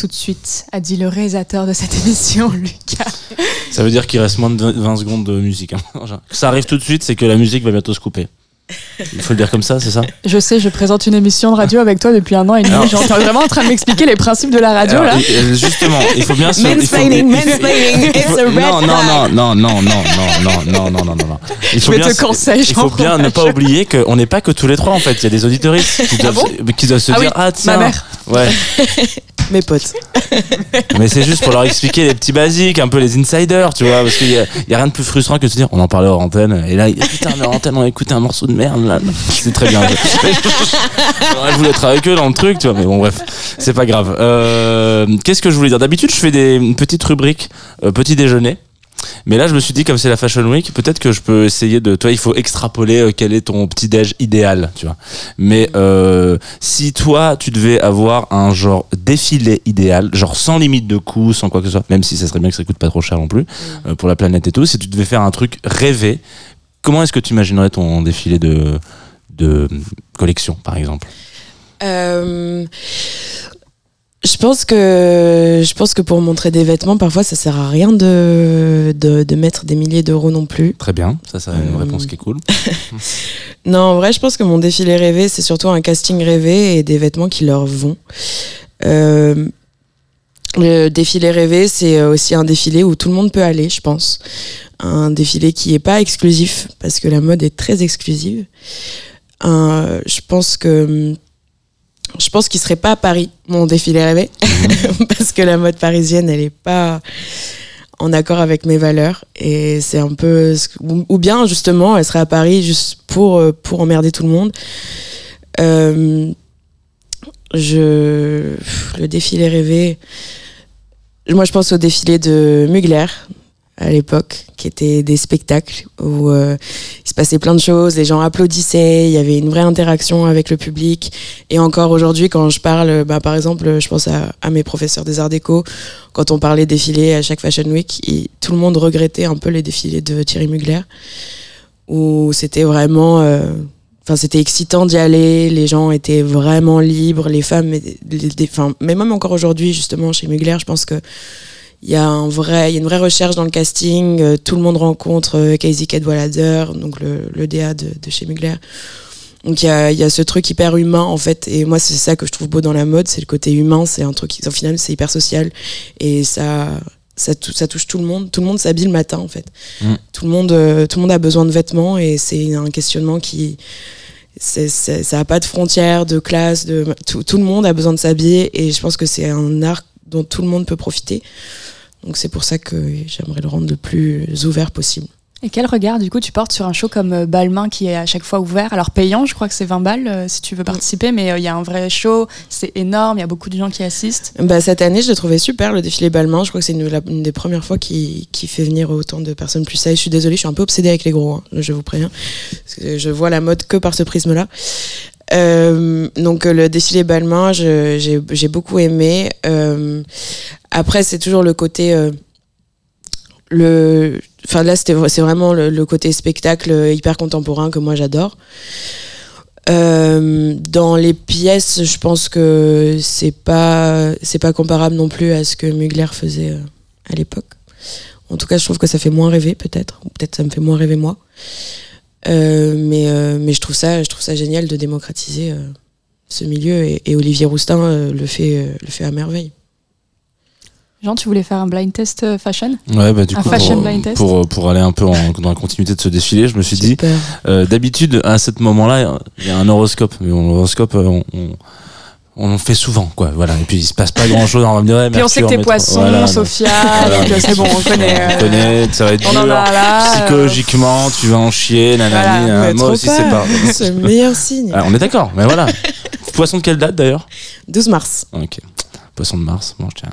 Tout de suite, a dit le réalisateur de cette émission, Lucas. Ça veut dire qu'il reste moins de 20 secondes de musique. hein. Ça arrive tout de suite, c'est que la musique va bientôt se couper. Il faut le dire comme ça, c'est ça Je sais, je présente une émission de radio avec toi depuis un an et demi. T'es vraiment en train de m'expliquer les principes de la radio, Alors, là. Justement, il faut bien se. faut- Mansplaining, faut- mansplaining, it's faut- a red non, non, non, non, non, non, non, non, non, non, non. Il Je vais bien te se- conseiller, Il faut bien ne pas oublier qu'on n'est pas que tous les trois en fait. Il y a des auditoristes qui doivent, qui doivent se Ah oui, dire ah tiens ma mère. ouais Mes potes. [laughs] mais c'est juste pour leur expliquer les petits basiques un peu les insiders tu vois parce qu'il y a, il y a rien de plus frustrant que de se dire on en parlait hors antenne et là putain mais hors antenne on un morceau de merde là. C'est très bien. [laughs] J'aurais voulu être avec eux dans le truc tu vois mais bon bref c'est pas grave. Euh, qu'est-ce que je voulais dire? D'habitude je fais des une petite rubrique euh, petit déjeuner mais là, je me suis dit, comme c'est la Fashion Week, peut-être que je peux essayer de. Toi, il faut extrapoler euh, quel est ton petit déj idéal, tu vois. Mais euh, si toi, tu devais avoir un genre défilé idéal, genre sans limite de coût, sans quoi que ce soit, même si ça serait bien que ça coûte pas trop cher non plus euh, pour la planète et tout, si tu devais faire un truc rêvé, comment est-ce que tu imaginerais ton défilé de de collection, par exemple? Je pense que je pense que pour montrer des vêtements, parfois ça sert à rien de de, de mettre des milliers d'euros non plus. Très bien, ça, c'est une Euh, réponse qui est cool. [laughs] Non, en vrai, je pense que mon défilé rêvé, c'est surtout un casting rêvé et des vêtements qui leur vont. Euh, le défilé rêvé, c'est aussi un défilé où tout le monde peut aller, je pense. Un défilé qui est pas exclusif, parce que la mode est très exclusive. Un- je pense que je pense qu'il serait pas à Paris, mon défilé rêvé, [laughs] parce que la mode parisienne, elle est pas en accord avec mes valeurs. Et c'est un peu ou bien justement elle serait à Paris juste pour euh, pour emmerder tout le monde. Euh, je le défilé rêvé moi je pense au défilé de Mugler à l'époque qui était des spectacles où euh, il se passait plein de choses les gens applaudissaient il y avait une vraie interaction avec le public. Et encore aujourd'hui quand je parle bah, par exemple je pense à, mes professeurs des arts déco quand on parlait défilé à chaque Fashion Week, tout le monde regrettait un peu les défilés de Thierry Mugler, où c'était vraiment, euh, enfin c'était excitant d'y aller, les gens étaient vraiment libres, les femmes, les- les- mais même encore aujourd'hui justement chez Mugler, je pense que il y a un vrai, il y a une vraie recherche dans le casting. euh, tout le monde rencontre euh, Casey Cadwallader, donc le, le DA de, de chez Mugler. Donc il y a, y a ce truc hyper humain en fait, et moi c'est ça que je trouve beau dans la mode, c'est le côté humain, c'est un truc, qui- au final c'est hyper social et ça, ça, tou- ça touche tout le monde. Tout le monde s'habille le matin en fait. Mm. Tout le monde, euh, tout le monde a besoin de vêtements et c'est un questionnement qui, ça n'a pas de frontières, de classe, de tout, tout le monde a besoin de s'habiller et je pense que c'est un art dont tout le monde peut profiter. Donc c'est pour ça que j'aimerais le rendre le plus ouvert possible. Et quel regard, du coup, tu portes sur un show comme euh, Balmain qui est à chaque fois ouvert? Alors payant, je crois que c'est 20 balles euh, si tu veux participer, mais euh, il y a un vrai show, c'est énorme, il y a beaucoup de gens qui assistent. Bah, cette année, je l'ai trouvé super, le défilé Balmain. Je crois que c'est une, des premières fois qui, qui fait venir autant de personnes plus sages. Je suis désolée, je suis un peu obsédée avec les gros, hein, je vous préviens. Parce que je vois la mode que par ce prisme-là. Euh, donc, euh, le défilé Balmain, j'ai beaucoup aimé. Euh, après, c'est toujours le côté. le, enfin là, c'est vraiment le, le côté spectacle hyper contemporain que moi j'adore. Dans les pièces, je pense que c'est pas c'est pas comparable non plus à ce que Mugler faisait à l'époque. En tout cas, je trouve que ça fait moins rêver peut-être, peut-être ça me fait moins rêver moi. Euh, mais euh, mais je trouve ça je trouve ça génial de démocratiser euh, ce milieu et, et Olivier Roustin euh, le fait euh, le fait à merveille. Jean, tu voulais faire un blind test fashion Ouais, bah du Un coup, fashion pour, blind test pour, pour aller un peu en- dans la continuité de ce défilé, je me suis dit, Super. Euh, D'habitude, à ce moment-là, il y a un horoscope. Mais bon, l'horoscope, on, on, on en fait souvent, quoi. Voilà. Et puis, il se passe pas grand-chose. On va me dire, ouais, Puis on sait que t'es poisson, voilà, Sophia, voilà. donc c'est bon, on connaît. on euh, connaît, ça va être on dur. euh, Psychologiquement, tu vas en chier, nanani. Voilà. Mais Moi aussi, c'est pas. [laughs] C'est le meilleur signe. Ah, on est d'accord, mais voilà. [laughs] Poisson de quelle date d'ailleurs? 12 mars. Ok. Poisson de mars, bon, je tiens.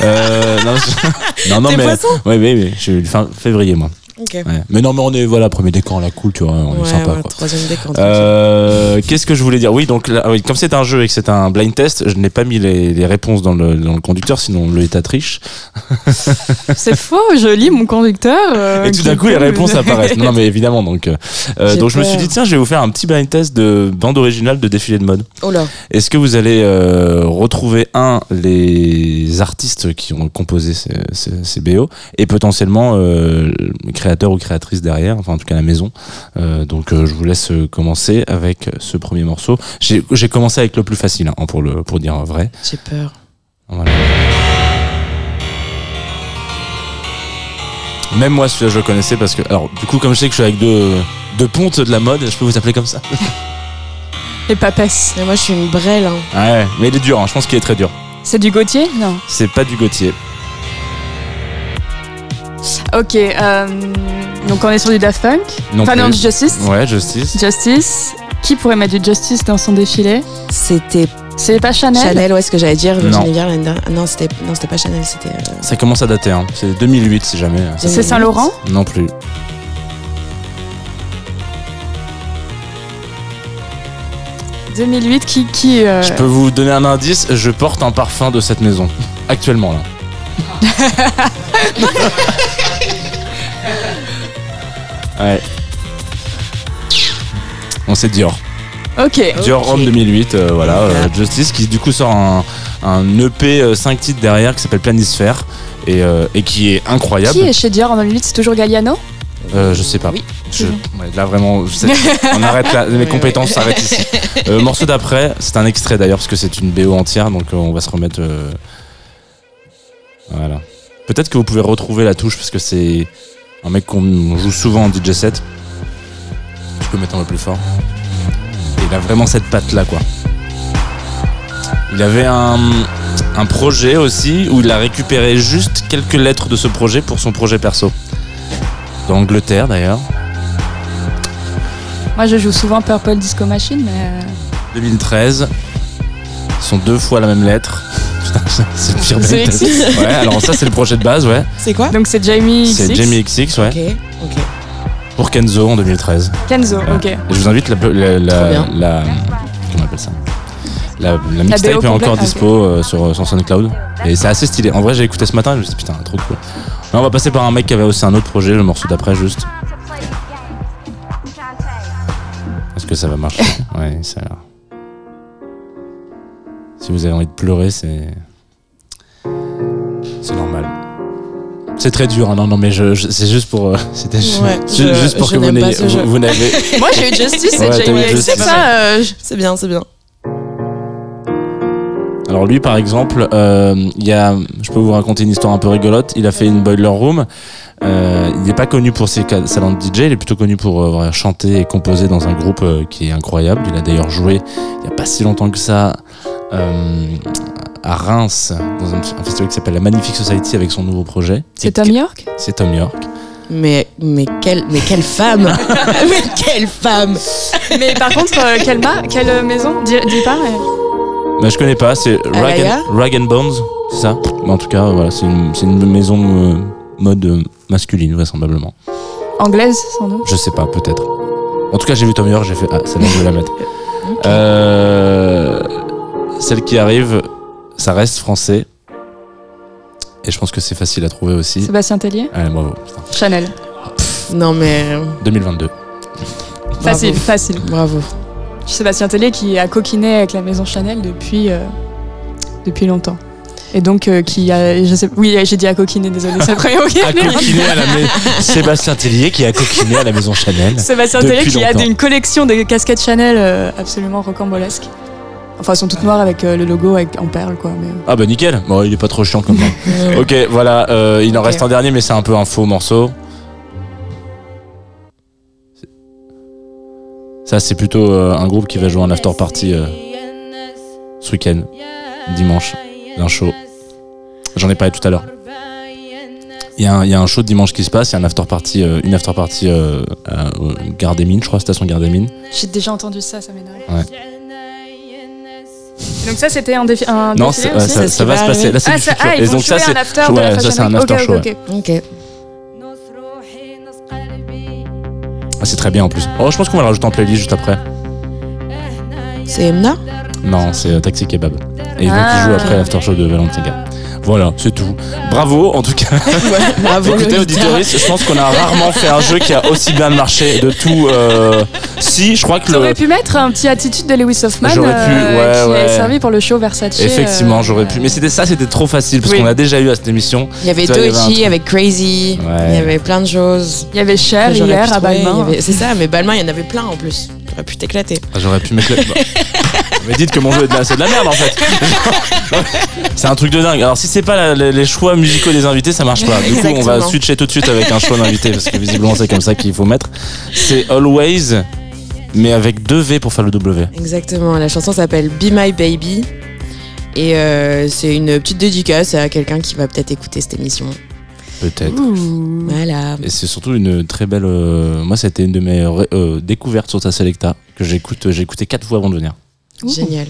Euh, non, je- [laughs] non, mais. poisson? Oui, oui, oui. Je suis fin février, moi. Ouais. Mais non, mais on est, voilà, premier décan, la cool, tu vois, on est sympa, ouais, quoi. troisième décan. Euh, Qu'est-ce que je voulais dire? Oui, donc là, oui, comme c'est un jeu et que c'est un blind test, je n'ai pas mis les, les réponses dans le, dans le conducteur, sinon le état triche. [laughs] C'est faux, je lis mon conducteur. euh, et tout d'un coup, les réponses apparaissent. Non, mais évidemment, donc. euh, [laughs] donc je me suis dit tiens, je vais vous faire un petit blind test de bande originale de défilé de mode. Oh là. Est-ce que vous allez euh, retrouver un les artistes qui ont composé ces, ces, ces BO et potentiellement euh, les créateurs ou créatrices derrière, enfin en tout cas la maison. Euh, donc euh, je vous laisse euh, commencer avec ce premier morceau. J'ai commencé avec le plus facile hein, pour le pour dire vrai. J'ai peur. Voilà. Même moi celui-là je le connaissais parce que alors du coup comme je sais que je suis avec deux deux pontes de la mode, je peux vous appeler comme ça. Les papesses. Mais moi, je suis une brêle. Hein. Ouais, mais il est dur. hein, je pense qu'il est très dur. C'est du Gauthier? Non. C'est pas du Gauthier. Ok, euh, donc on est sur du Daft Punk. Non enfin, plus. non, du Justice. Ouais, Justice. Justice. Qui pourrait mettre du Justice dans son défilé? C'était C'est pas Chanel? Chanel, ouais, ce que j'allais dire. Non. Ah Non, c'était non, c'était pas Chanel, c'était. euh, Ça commence à dater, hein. c'est 2008 si jamais. C'est Saint-Laurent? Non plus. « 2008, qui... qui euh, Je peux vous donner un indice, je porte un parfum de cette maison. Actuellement là. [laughs] ouais. On sait Dior. Ok. Dior. Rome 2008, euh, voilà. euh, Voilà. Justice qui du coup sort un, un EP 5 titres derrière qui s'appelle Planisphère et, euh, et qui est incroyable. Qui est chez Dior en 2008 C'est toujours Galliano? Euh, je sais pas. Oui. Je- ouais, là vraiment, je sais- on arrête là, mes [laughs] Ouais, compétences s'arrêtent ici. Euh, morceau d'après, c'est un extrait d'ailleurs parce que c'est une BO entière, donc euh, on va se remettre. euh, Voilà. Peut-être que vous pouvez retrouver la touche parce que c'est un mec qu'on joue souvent en DJ set. Je peux mettre un peu plus fort. Et il a vraiment cette patte là quoi. Il avait un, un projet aussi où il a récupéré juste quelques lettres de ce projet pour son projet perso. D'Angleterre d'ailleurs. Moi, je joue souvent Purple Disco Machine, mais... euh, 2013. Ils sont deux fois la même lettre. [laughs] Putain, c'est le pire The. XX? Ouais, alors ça c'est le projet de base, ouais. C'est quoi Donc c'est Jamie C'est XX. Jamie XX, ouais. Ok, ok. Pour Kenzo en 2013. Kenzo, Ouais. ok. Et je vous invite la, la, la, bien. la- comment on appelle ça? La, la mixtape BO est encore dispo euh, sur, sur SoundCloud. Et c'est assez stylé. En vrai, j'ai écouté ce matin et je me suis dit putain, trop cool. Là, on va passer par un mec qui avait aussi un autre projet, le morceau d'après juste. Est-ce que ça va marcher? Ouais, ça a l'air. Si vous avez envie de pleurer, c'est. C'est normal. C'est très dur, hein. non, non, mais je, je- c'est juste pour. euh, [laughs] C'était Ouais, ju- je- juste pour je que vous n'ayez. Vous, n'avez. [laughs] Moi, j'ai eu Justice et eu XX. Justice. Ça, euh, C'est bien, c'est bien. Alors lui par exemple, euh, il y a, je peux vous raconter une histoire un peu rigolote. Il a fait une boiler room. Euh, il n'est pas connu pour ses salons de DJ, il est plutôt connu pour euh, chanter et composer dans un groupe euh, qui est incroyable. Il a d'ailleurs joué il n'y a pas si longtemps que ça à Reims dans un, un festival qui s'appelle la Magnifique Society avec son nouveau projet. C'est Tom York? C'est Tom York. Mais, mais, quelle, mais quelle femme [laughs] Mais quelle femme Mais par contre, euh, quelle, ma- quelle euh, maison? Dis, dis pas. mais- Mais je connais pas, c'est Rag, Rag and Bones, c'est ça? Mais En tout cas, voilà, c'est une, c'est une maison euh, mode euh, masculine vraisemblablement. Anglaise, sans doute? Je sais pas, peut-être. En tout cas, j'ai vu Tom York, j'ai fait ah, celle-là, je vais la mettre. [laughs] Euh, celle qui arrive, ça reste français. Et je pense que c'est facile à trouver aussi. Sébastien Tellier Ouais, bravo. putain. Chanel. Non, mais. euh, 2022. Facile, Bravo. facile. Bravo. Sébastien Tellier qui a coquiné avec la maison Chanel depuis, euh, depuis longtemps. Et donc, euh, qui a. Je sais, oui, j'ai dit à coquiner, désolé, c'est le premier mot qui venu. coquiné à la maison. [laughs] Sébastien Tellier qui a coquiné à la maison Chanel. Sébastien Tellier qui a une collection de casquettes Chanel euh, absolument rocambolesque. Enfin, elles sont toutes noires avec euh, le logo avec, en perles, quoi. Mais... Ah bah nickel. Bon, il est pas trop chiant comme ça. [laughs] ok, voilà. euh, il en reste un dernier, mais c'est un peu un faux morceau. Ça, c'est plutôt euh, un groupe qui va jouer un after party euh, ce week-end, dimanche, d'un show. J'en ai parlé tout à l'heure. Il y, a un- il y a un show de dimanche qui se passe, il y a un after party, euh, une after party euh, à euh, Gare des Mines, je crois, station Gare des Mines. J'ai déjà entendu ça, ça m'énerve. Ouais. Donc, ça, c'était un, défi un Non, défilé c'est- aussi ouais, ça, va se passer. Là, c'est ah, du ça, futur. ah, ils Et vont donc ça, c'est un after de ouais, la ça, c'est un after Ok, show. ok. Ah, c'est très bien en plus. Oh, je pense qu'on va le rajouter en playlist juste après. C'est Emna? Non, c'est euh, Taxi Kebab. Et donc Ah. il joue après l'after show de Valentina. Voilà, c'est tout. Bravo, en tout cas. [laughs] Bravo, Écoutez, auditoris, je pense qu'on a rarement fait un jeu qui a aussi bien marché de tout. euh, Si, je crois que T'aurais le. pu mettre un petit attitude de Lewis Hoffman J'aurais pu, euh, ouais, qui ouais. est servi pour le show Versace. Effectivement, euh, j'aurais pu. Mais c'était ça, c'était trop facile parce Oui. qu'on a déjà eu à cette émission. Il y avait vois, il y avait Crazy, Ouais. il y avait plein de choses. Il y avait Cher j'aurais hier à. Balmain. Avait- C'est ça, mais Balmain, il y en avait plein en plus. J'aurais pu t'éclater. Ah, J'aurais pu. Bah. [laughs] Mais dites que mon jeu est de la, c'est de la merde en fait. [laughs] c'est un truc de dingue. Alors si c'est pas la- les, les choix musicaux des invités, ça marche pas. Du coup, on va Exactement. switcher tout de suite avec un choix d'invité parce que visiblement c'est comme ça qu'il faut mettre. C'est Always, mais avec deux V pour faire le W. Exactement, la chanson s'appelle Be My Baby. Et euh, c'est une petite dédicace à quelqu'un qui va peut-être écouter cette émission. Peut-être. Voilà. Et c'est surtout une très belle. euh, moi, c'était une de mes euh, découvertes sur ta Selecta que j'écoute. J'ai écouté quatre fois avant de venir. Ouh. Génial.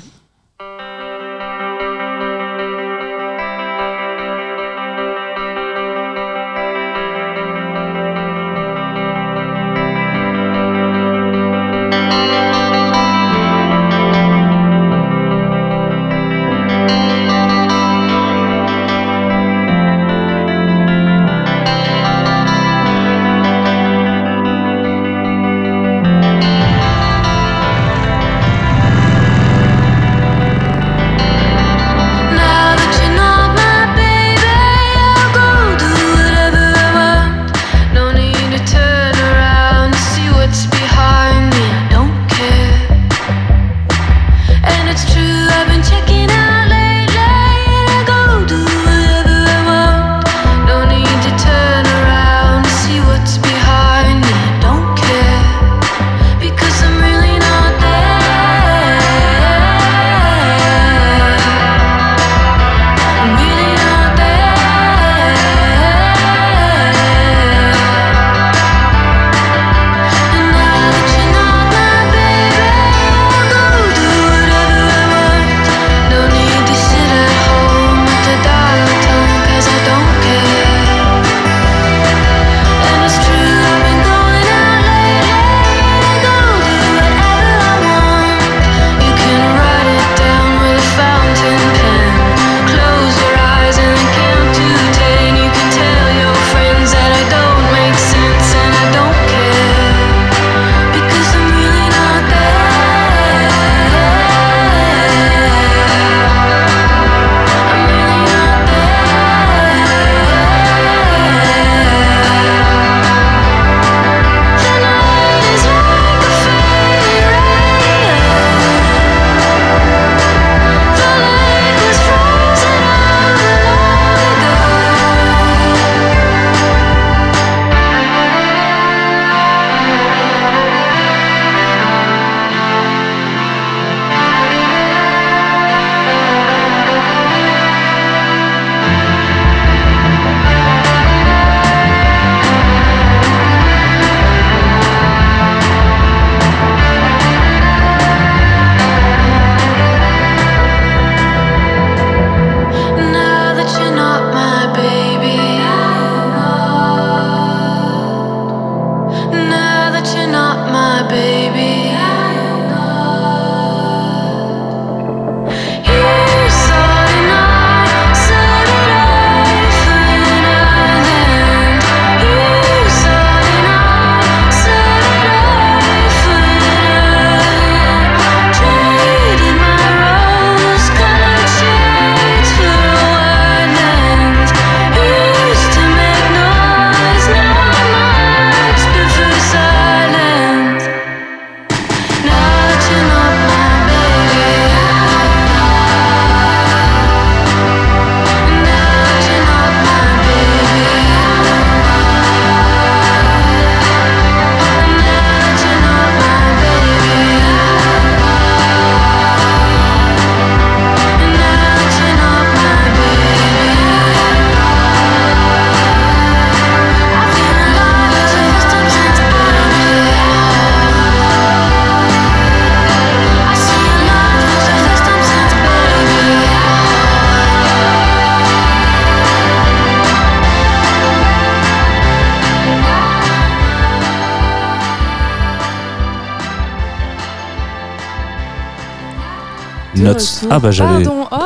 Ah bah j'allais. Oh,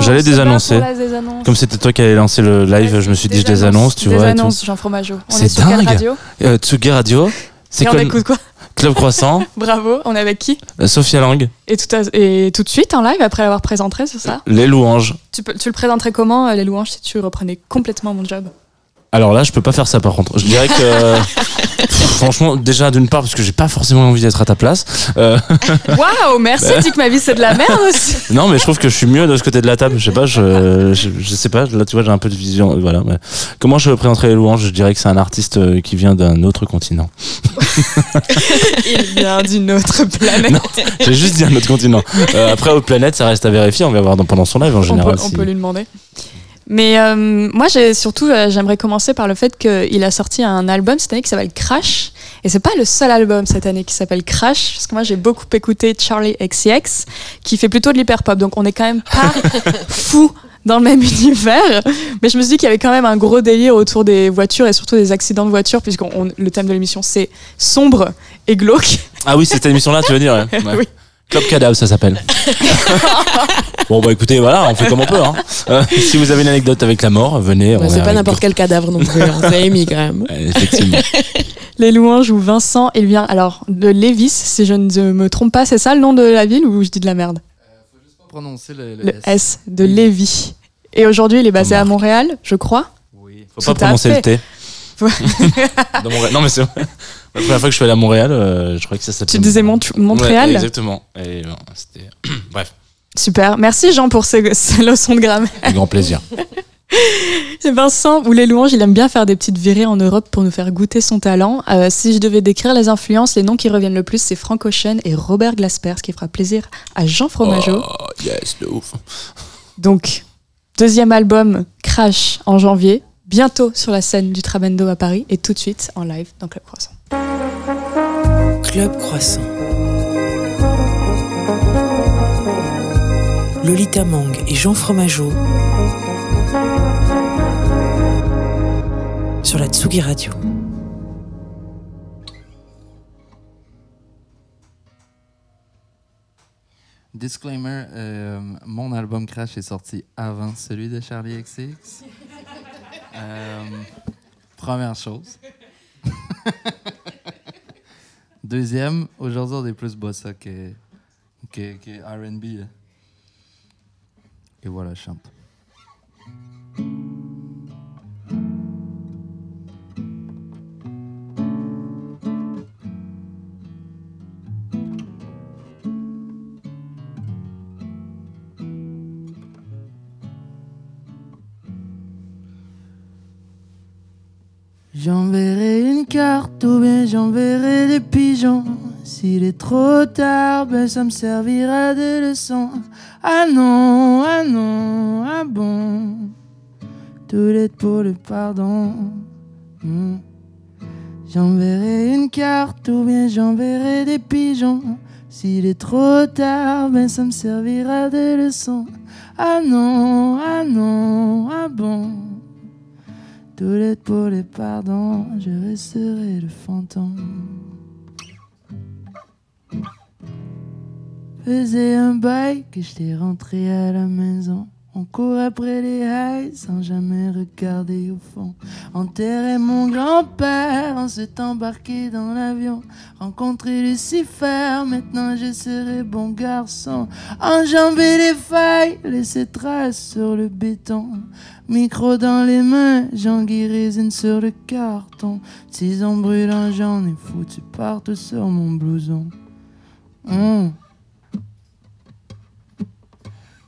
j'allais désannoncer. Comme c'était toi qui allais lancer le live, Ouais, je me suis dit je des désannonce, tu vois. annonces, Jean Fromageau. C'est dingue. radio Euh, Tsugi Radio, c'est quoi écoute quoi Club Croissant, [laughs] Bravo. On est avec qui euh, Sophia Lang, et tout, à- et tout de suite en live après l'avoir présenté, c'est ça Les Louanges. tu, peux, tu le présenterais comment, euh, les louanges, si tu reprenais complètement mon job Alors là, je peux pas faire ça par contre. Je dirais que. [laughs] Pff, franchement, déjà d'une part, parce que j'ai pas forcément envie d'être à ta place. Euh, [laughs] Waouh, merci, Bah. dis que ma vie c'est de la merde aussi. [laughs] non, mais je trouve que je suis mieux de ce côté de la table. Je sais pas, je, je, je sais pas. Là, tu vois, j'ai un peu de vision. Voilà. mais Comment je présenterais les louanges Je dirais que c'est un artiste euh, qui vient d'un autre continent. Il vient d'une autre planète. Non, J'ai juste dit un autre continent. Euh, après, aux planètes, ça reste à vérifier. On va voir dans- pendant son live en on, général. peut, on si- peut lui demander. Mais euh, moi, j'ai surtout, euh, j'aimerais commencer par le fait qu'il a sorti un album cette année qui s'appelle Crash. Et c'est pas le seul album cette année qui s'appelle Crash, parce que moi j'ai beaucoup écouté Charlie XCX, qui fait plutôt de l'hyperpop. Donc on est quand même pas [laughs] fou dans le même univers. Mais je me suis dit qu'il y avait quand même un gros délire autour des voitures et surtout des accidents de voitures, puisque le thème de l'émission c'est sombre et glauque. Ah oui, c'est cette émission-là, tu veux dire ouais. [laughs] Ouais. Oui. Club Cadavre, ça s'appelle. [laughs] bon, bah écoutez, voilà, on fait comme on peut. Hein. Euh, si vous avez une anecdote avec la mort, venez. on Bah, est c'est pas n'importe quel cadavre non plus. hein. C'est Amy quand même. Effectivement. [laughs] Les louanges où Vincent, il vient alors de Lévis, si je ne me trompe pas, c'est ça le nom de la ville ou je dis de la merde? Prononcer le, le Le S. S de Lévis. Et aujourd'hui, il est basé à Montréal, je crois. Oui. Faut Tout pas prononcer le. T. Ouais. Dans Montréal. Non, mais c'est vrai. La première fois que je suis allé à Montréal, euh, je croyais que ça s'appelait. Tu disais Mont- Montréal? Ouais, Exactement. Et bon, c'était. [clears throat] Bref, Super. Merci Jean pour ces, [laughs] ces leçons de grammaire. avec grand plaisir. [laughs] Et Vincent, ou les louanges, il aime bien faire des petites virées en Europe pour nous faire goûter son talent. Euh, si je devais décrire les influences, les noms qui reviennent le plus, c'est Frank Ocean et Robert Glasper, ce qui fera plaisir à Jean Fromageau. Oh, yes, de ouf. Donc, deuxième album, Crash, en janvier. Bientôt sur la scène du Trabendo à Paris et tout de suite en live dans Club Croissant. Club Croissant. Lolita Mang et Jean Fromageau sur la Tsugi Radio. Disclaimer, euh, mon album Crash est sorti avant celui de Charlie XX. Euh, première chose. [laughs] Deuxième, aujourd'hui on est plus bossa que, que, que R&B. Et voilà, chante. J'enverrai une carte ou bien j'enverrai des pigeons. S'il est trop tard, ben ça me servira de leçon. Ah non, ah non, ah bon. Tout est pour le pardon. Hmm. J'enverrai une carte ou bien j'enverrai des pigeons. S'il est trop tard, ben ça me servira de leçon. Ah non, ah non, ah bon. Tout est pour les pardons, je resterai le fantôme. Faisais un bail que j'étais rentré à la maison. On court après les highs sans jamais regarder au fond. Enterrer mon grand-père, on s'est embarqué dans l'avion. Rencontrer Lucifer, maintenant je serai bon garçon. Enjamber les failles, laisser traces sur le béton. Micro dans les mains, j'enguille résine sur le carton. Tison brûlant, j'en ai foutu partout sur mon blouson. Hum.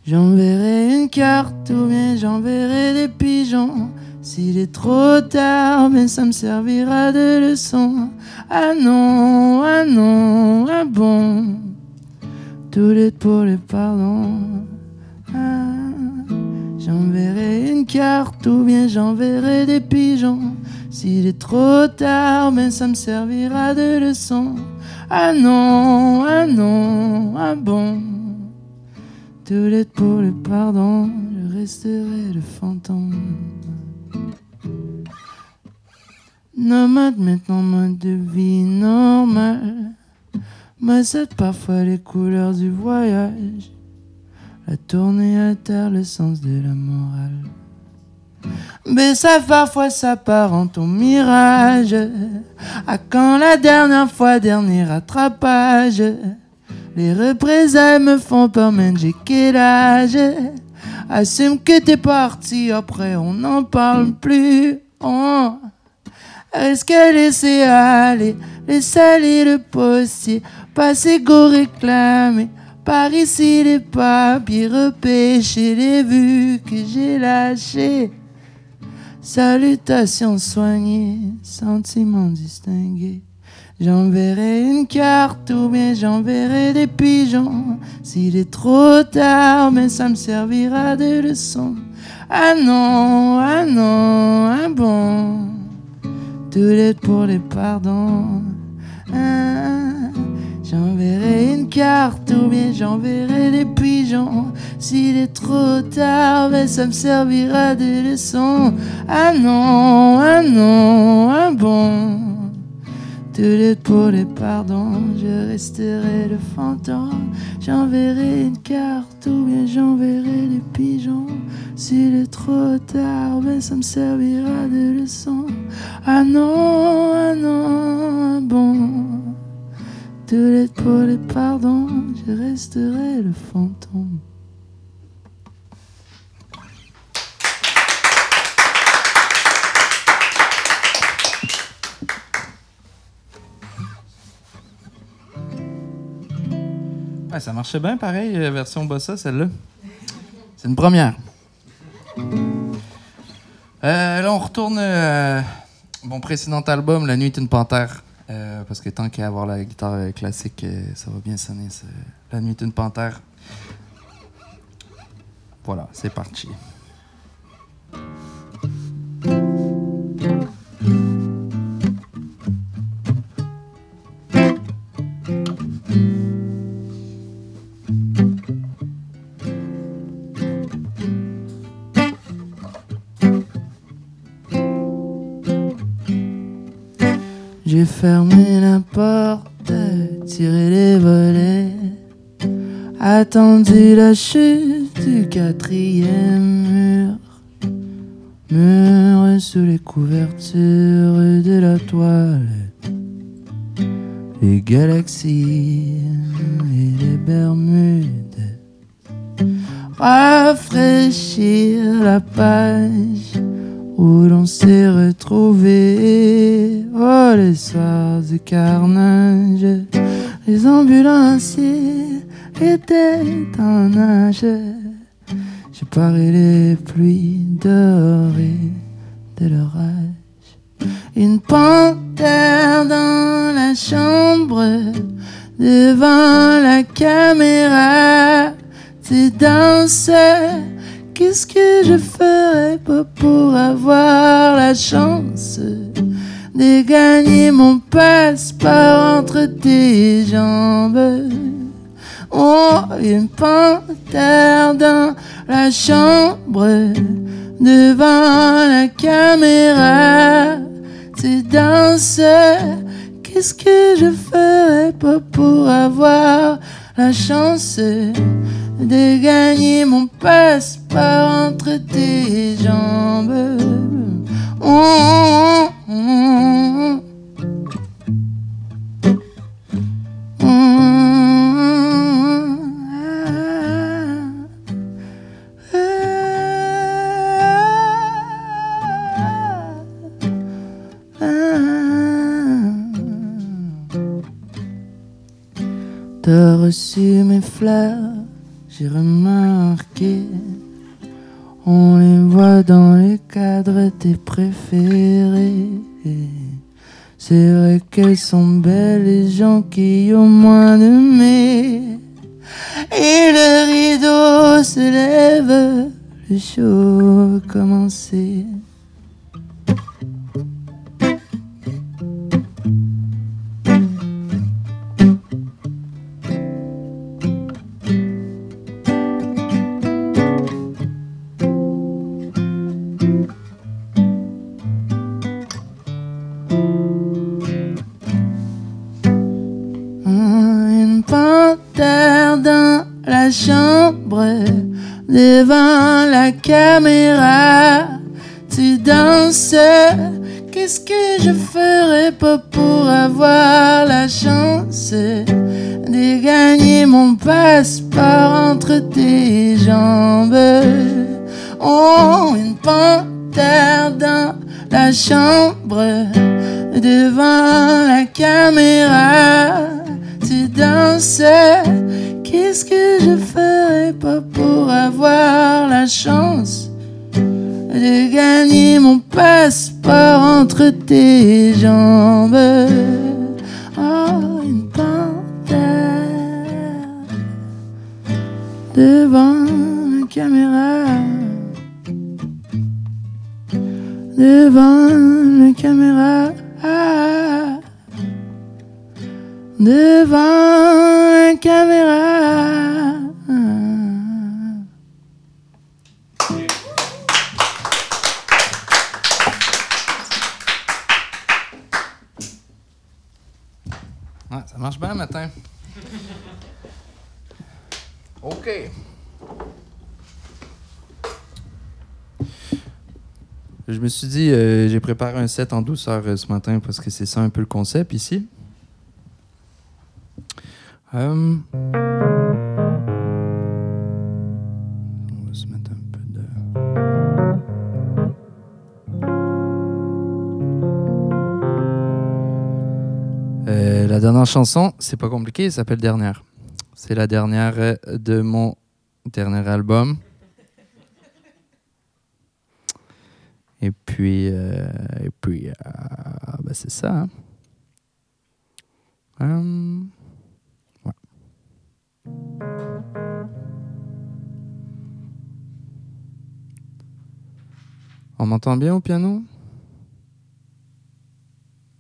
J'enverrai une carte ou bien j'enverrai des pigeons. S'il est trop tard, mais ça me servira de leçon. Ah non, ah non, ah bon. Tout est pour le pardon. Ah. J'enverrai une carte ou bien j'enverrai des pigeons. S'il est trop tard, mais ça me servira de leçon. Ah non, ah non, ah bon. Tout est pour le pardon, je resterai le fantôme. Nomade maintenant, mode de vie normal. Mais c'est parfois les couleurs du voyage. la tournée altère le sens de la morale. Mais ça parfois s'apparente au mirage. À quand la dernière fois, dernier rattrapage? Les représailles me font peur, mais j'ai quel âge? Assume que t'es parti, après on n'en parle plus. Oh. Est-ce que laisser aller, laisser aller le postier, passer go réclamer, par ici les papiers, repêcher les vues que j'ai lâchées. Salutations soignées, sentiments distingués. J'enverrai une carte ou bien j'enverrai des pigeons. S'il est trop tard, mais ça me servira de leçon. Ah non, ah non, ah bon. Tout l'aide pour les pardons. Ah, j'enverrai une carte ou bien j'enverrai des pigeons. S'il est trop tard, mais ça me servira de leçon. Ah non, ah non, ah bon. Pour les pardons, je resterai le fantôme. J'enverrai une carte ou bien j'enverrai des pigeons. S'il est trop tard, ben ça me servira de leçon. Ah non, ah non, ah bon. Pour les pardons, je resterai le fantôme. Ça marchait bien pareil, euh, version bossa, celle-là. C'est une première. Euh, là, on retourne à mon précédent album, La Nuit est une panthère. Euh, parce que tant qu'à avoir la guitare euh, classique, euh, ça va bien sonner. La Nuit est une panthère. Voilà, c'est parti. J'ai fermé la porte, tiré les volets, attendu la chute du quatrième mur. Mur sous les couvertures de la toile, les galaxies et les Bermudes. Rafraîchir la page où l'on s'est retrouvé. Oh, les soirs du carnage, les ambulanciers étaient en âge. J'ai paré les pluies dorées de l'orage. Une panthère dans la chambre, devant la caméra. Tu danses Qu'est-ce que je ferais pas pour avoir la chance de gagner mon passeport entre tes jambes? Oh, une panthère dans la chambre, devant la caméra. Tu danses, qu'est-ce que je ferais pas pour avoir la chance de gagner mon passeport entre tes jambes. Oh, oh, oh. T'as reçu mes fleurs, j'ai remarqué. On les voit dans les cadres tes préférés. C'est vrai qu'elles sont belles, les gens qui ont moins de mais. Et le rideau se lève, le show va commencer. Passeport entre tes jambes? Oh, une panthère dans la chambre, devant la caméra. Tu danses, qu'est-ce que je ferais pas pour avoir la chance? de gagner mon passeport entre tes jambes? Devant la caméra. Devant la caméra. Devant la caméra. Ouais, ça marche bien le matin. OK. Je me suis dit, euh, j'ai préparé un set en douceur euh, ce matin parce que c'est ça un peu le concept ici. Euh, On va se mettre un peu de. Euh, la dernière chanson, c'est pas compliqué, elle s'appelle Dernière. C'est la dernière euh, de mon dernier album. Et puis, euh, et puis euh, ben c'est ça. hein. On m'entend bien au piano?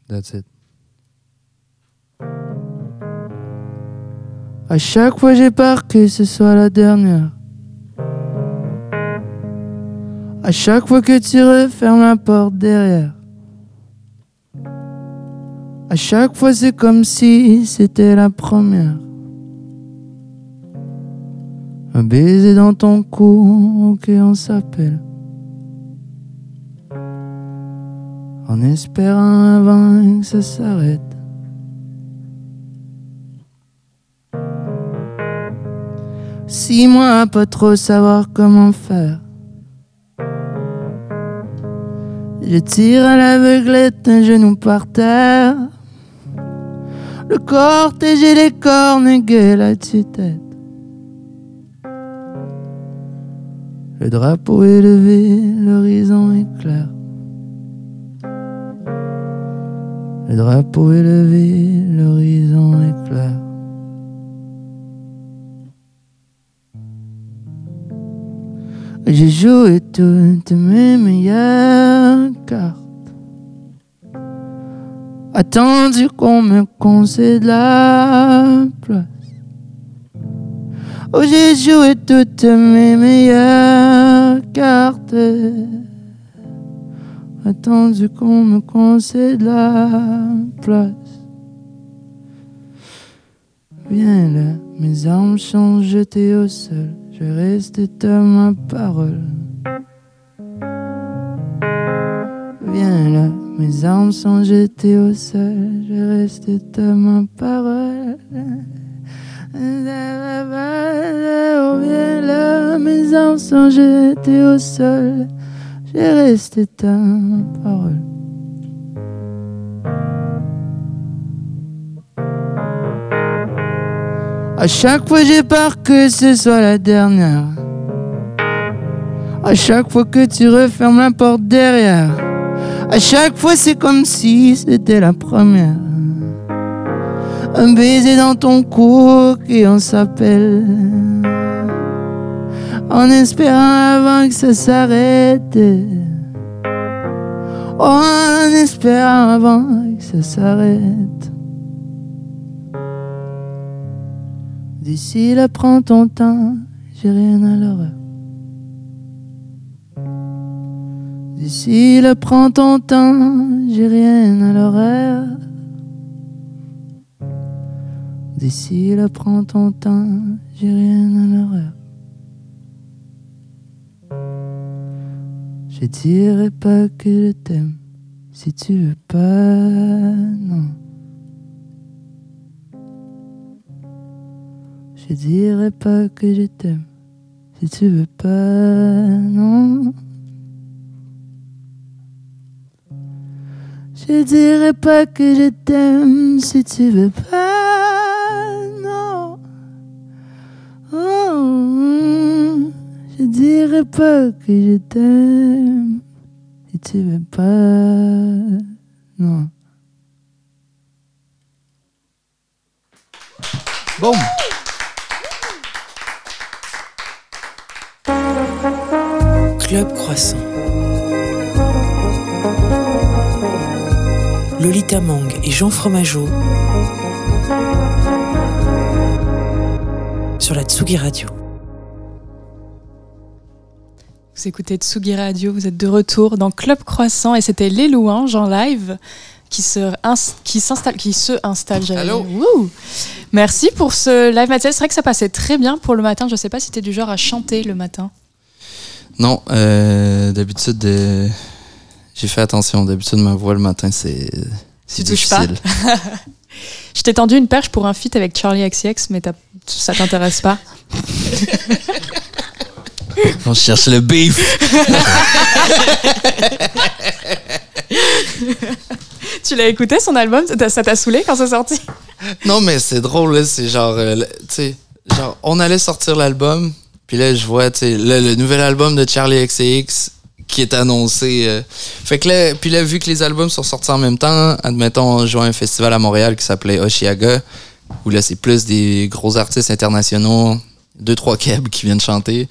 That's it. À chaque fois j'ai peur que ce soit la dernière. À chaque fois que tu refermes la porte derrière. À chaque fois c'est comme si c'était la première. Un baiser dans ton cou, ok on s'appelle. En espérant avant que ça s'arrête. Six mois à pas trop savoir comment faire. Je tire à l'aveuglette, un genou par terre. Le cortège et les cornes gueulent à tue-tête. Le drapeau est levé, l'horizon est clair. Le drapeau est levé, l'horizon est clair. J'ai joué toutes mes meilleures cartes. Attendu qu'on me concède la place. Oh, j'ai joué toutes mes meilleures cartes. Attendu qu'on me concède la place. Viens là, mes armes sont jetées au sol. Je reste à ma parole. Viens là, mes armes sont jetées au sol. Je reste à ma parole. Viens là, mes armes sont jetées au sol. Je reste à ma parole. À chaque fois j'ai peur que ce soit la dernière. À chaque fois que tu refermes la porte derrière. À chaque fois c'est comme si c'était la première. Un baiser dans ton cou et on s'appelle. En espérant avant que ça s'arrête. Oh, en espérant avant que ça s'arrête. D'ici là, prends ton temps, j'ai rien à leur. D'ici là, prends ton temps, j'ai rien à l'horaire. D'ici là, prends ton temps, j'ai rien à l'horaire. Je dirai pas que je t'aime si tu veux pas. Je dirais pas que je t'aime si tu veux pas, non. Je dirais pas que je t'aime si tu veux pas, non. Je dirais pas que je t'aime si tu veux pas, non. Club Croissant. Lolita Mang et Jean Fromageau sur la Tsugi Radio. Vous écoutez Tsugi Radio, vous êtes de retour dans Club Croissant et c'était Les Louanges en live qui se, qui s'installe, qui se installe. Allô. Wouh Merci pour ce live matin. C'est vrai que ça passait très bien pour le matin. Je sais pas si tu es du genre à chanter le matin. Non, euh, d'habitude, euh, j'ai fait attention. D'habitude, ma voix le matin, c'est. Tu touches pas? [laughs] Je t'ai tendu une perche pour un feat avec Charlie XCX, mais ça t'intéresse pas? [laughs] On cherche le beef. [laughs] Tu l'as écouté son album? Ça t'a- saoulé quand c'est sorti? Non, mais c'est drôle. C'est genre. euh, tu sais, genre, on allait sortir l'album. Puis là, je vois, tu sais, le, nouvel album de Charlie XCX qui est annoncé. euh. Fait que là, puis là, vu que les albums sont sortis en même temps, admettons, on jouait à un festival à Montréal qui s'appelait Oshiaga, où là, c'est plus des gros artistes internationaux, deux, trois kebs qui viennent chanter.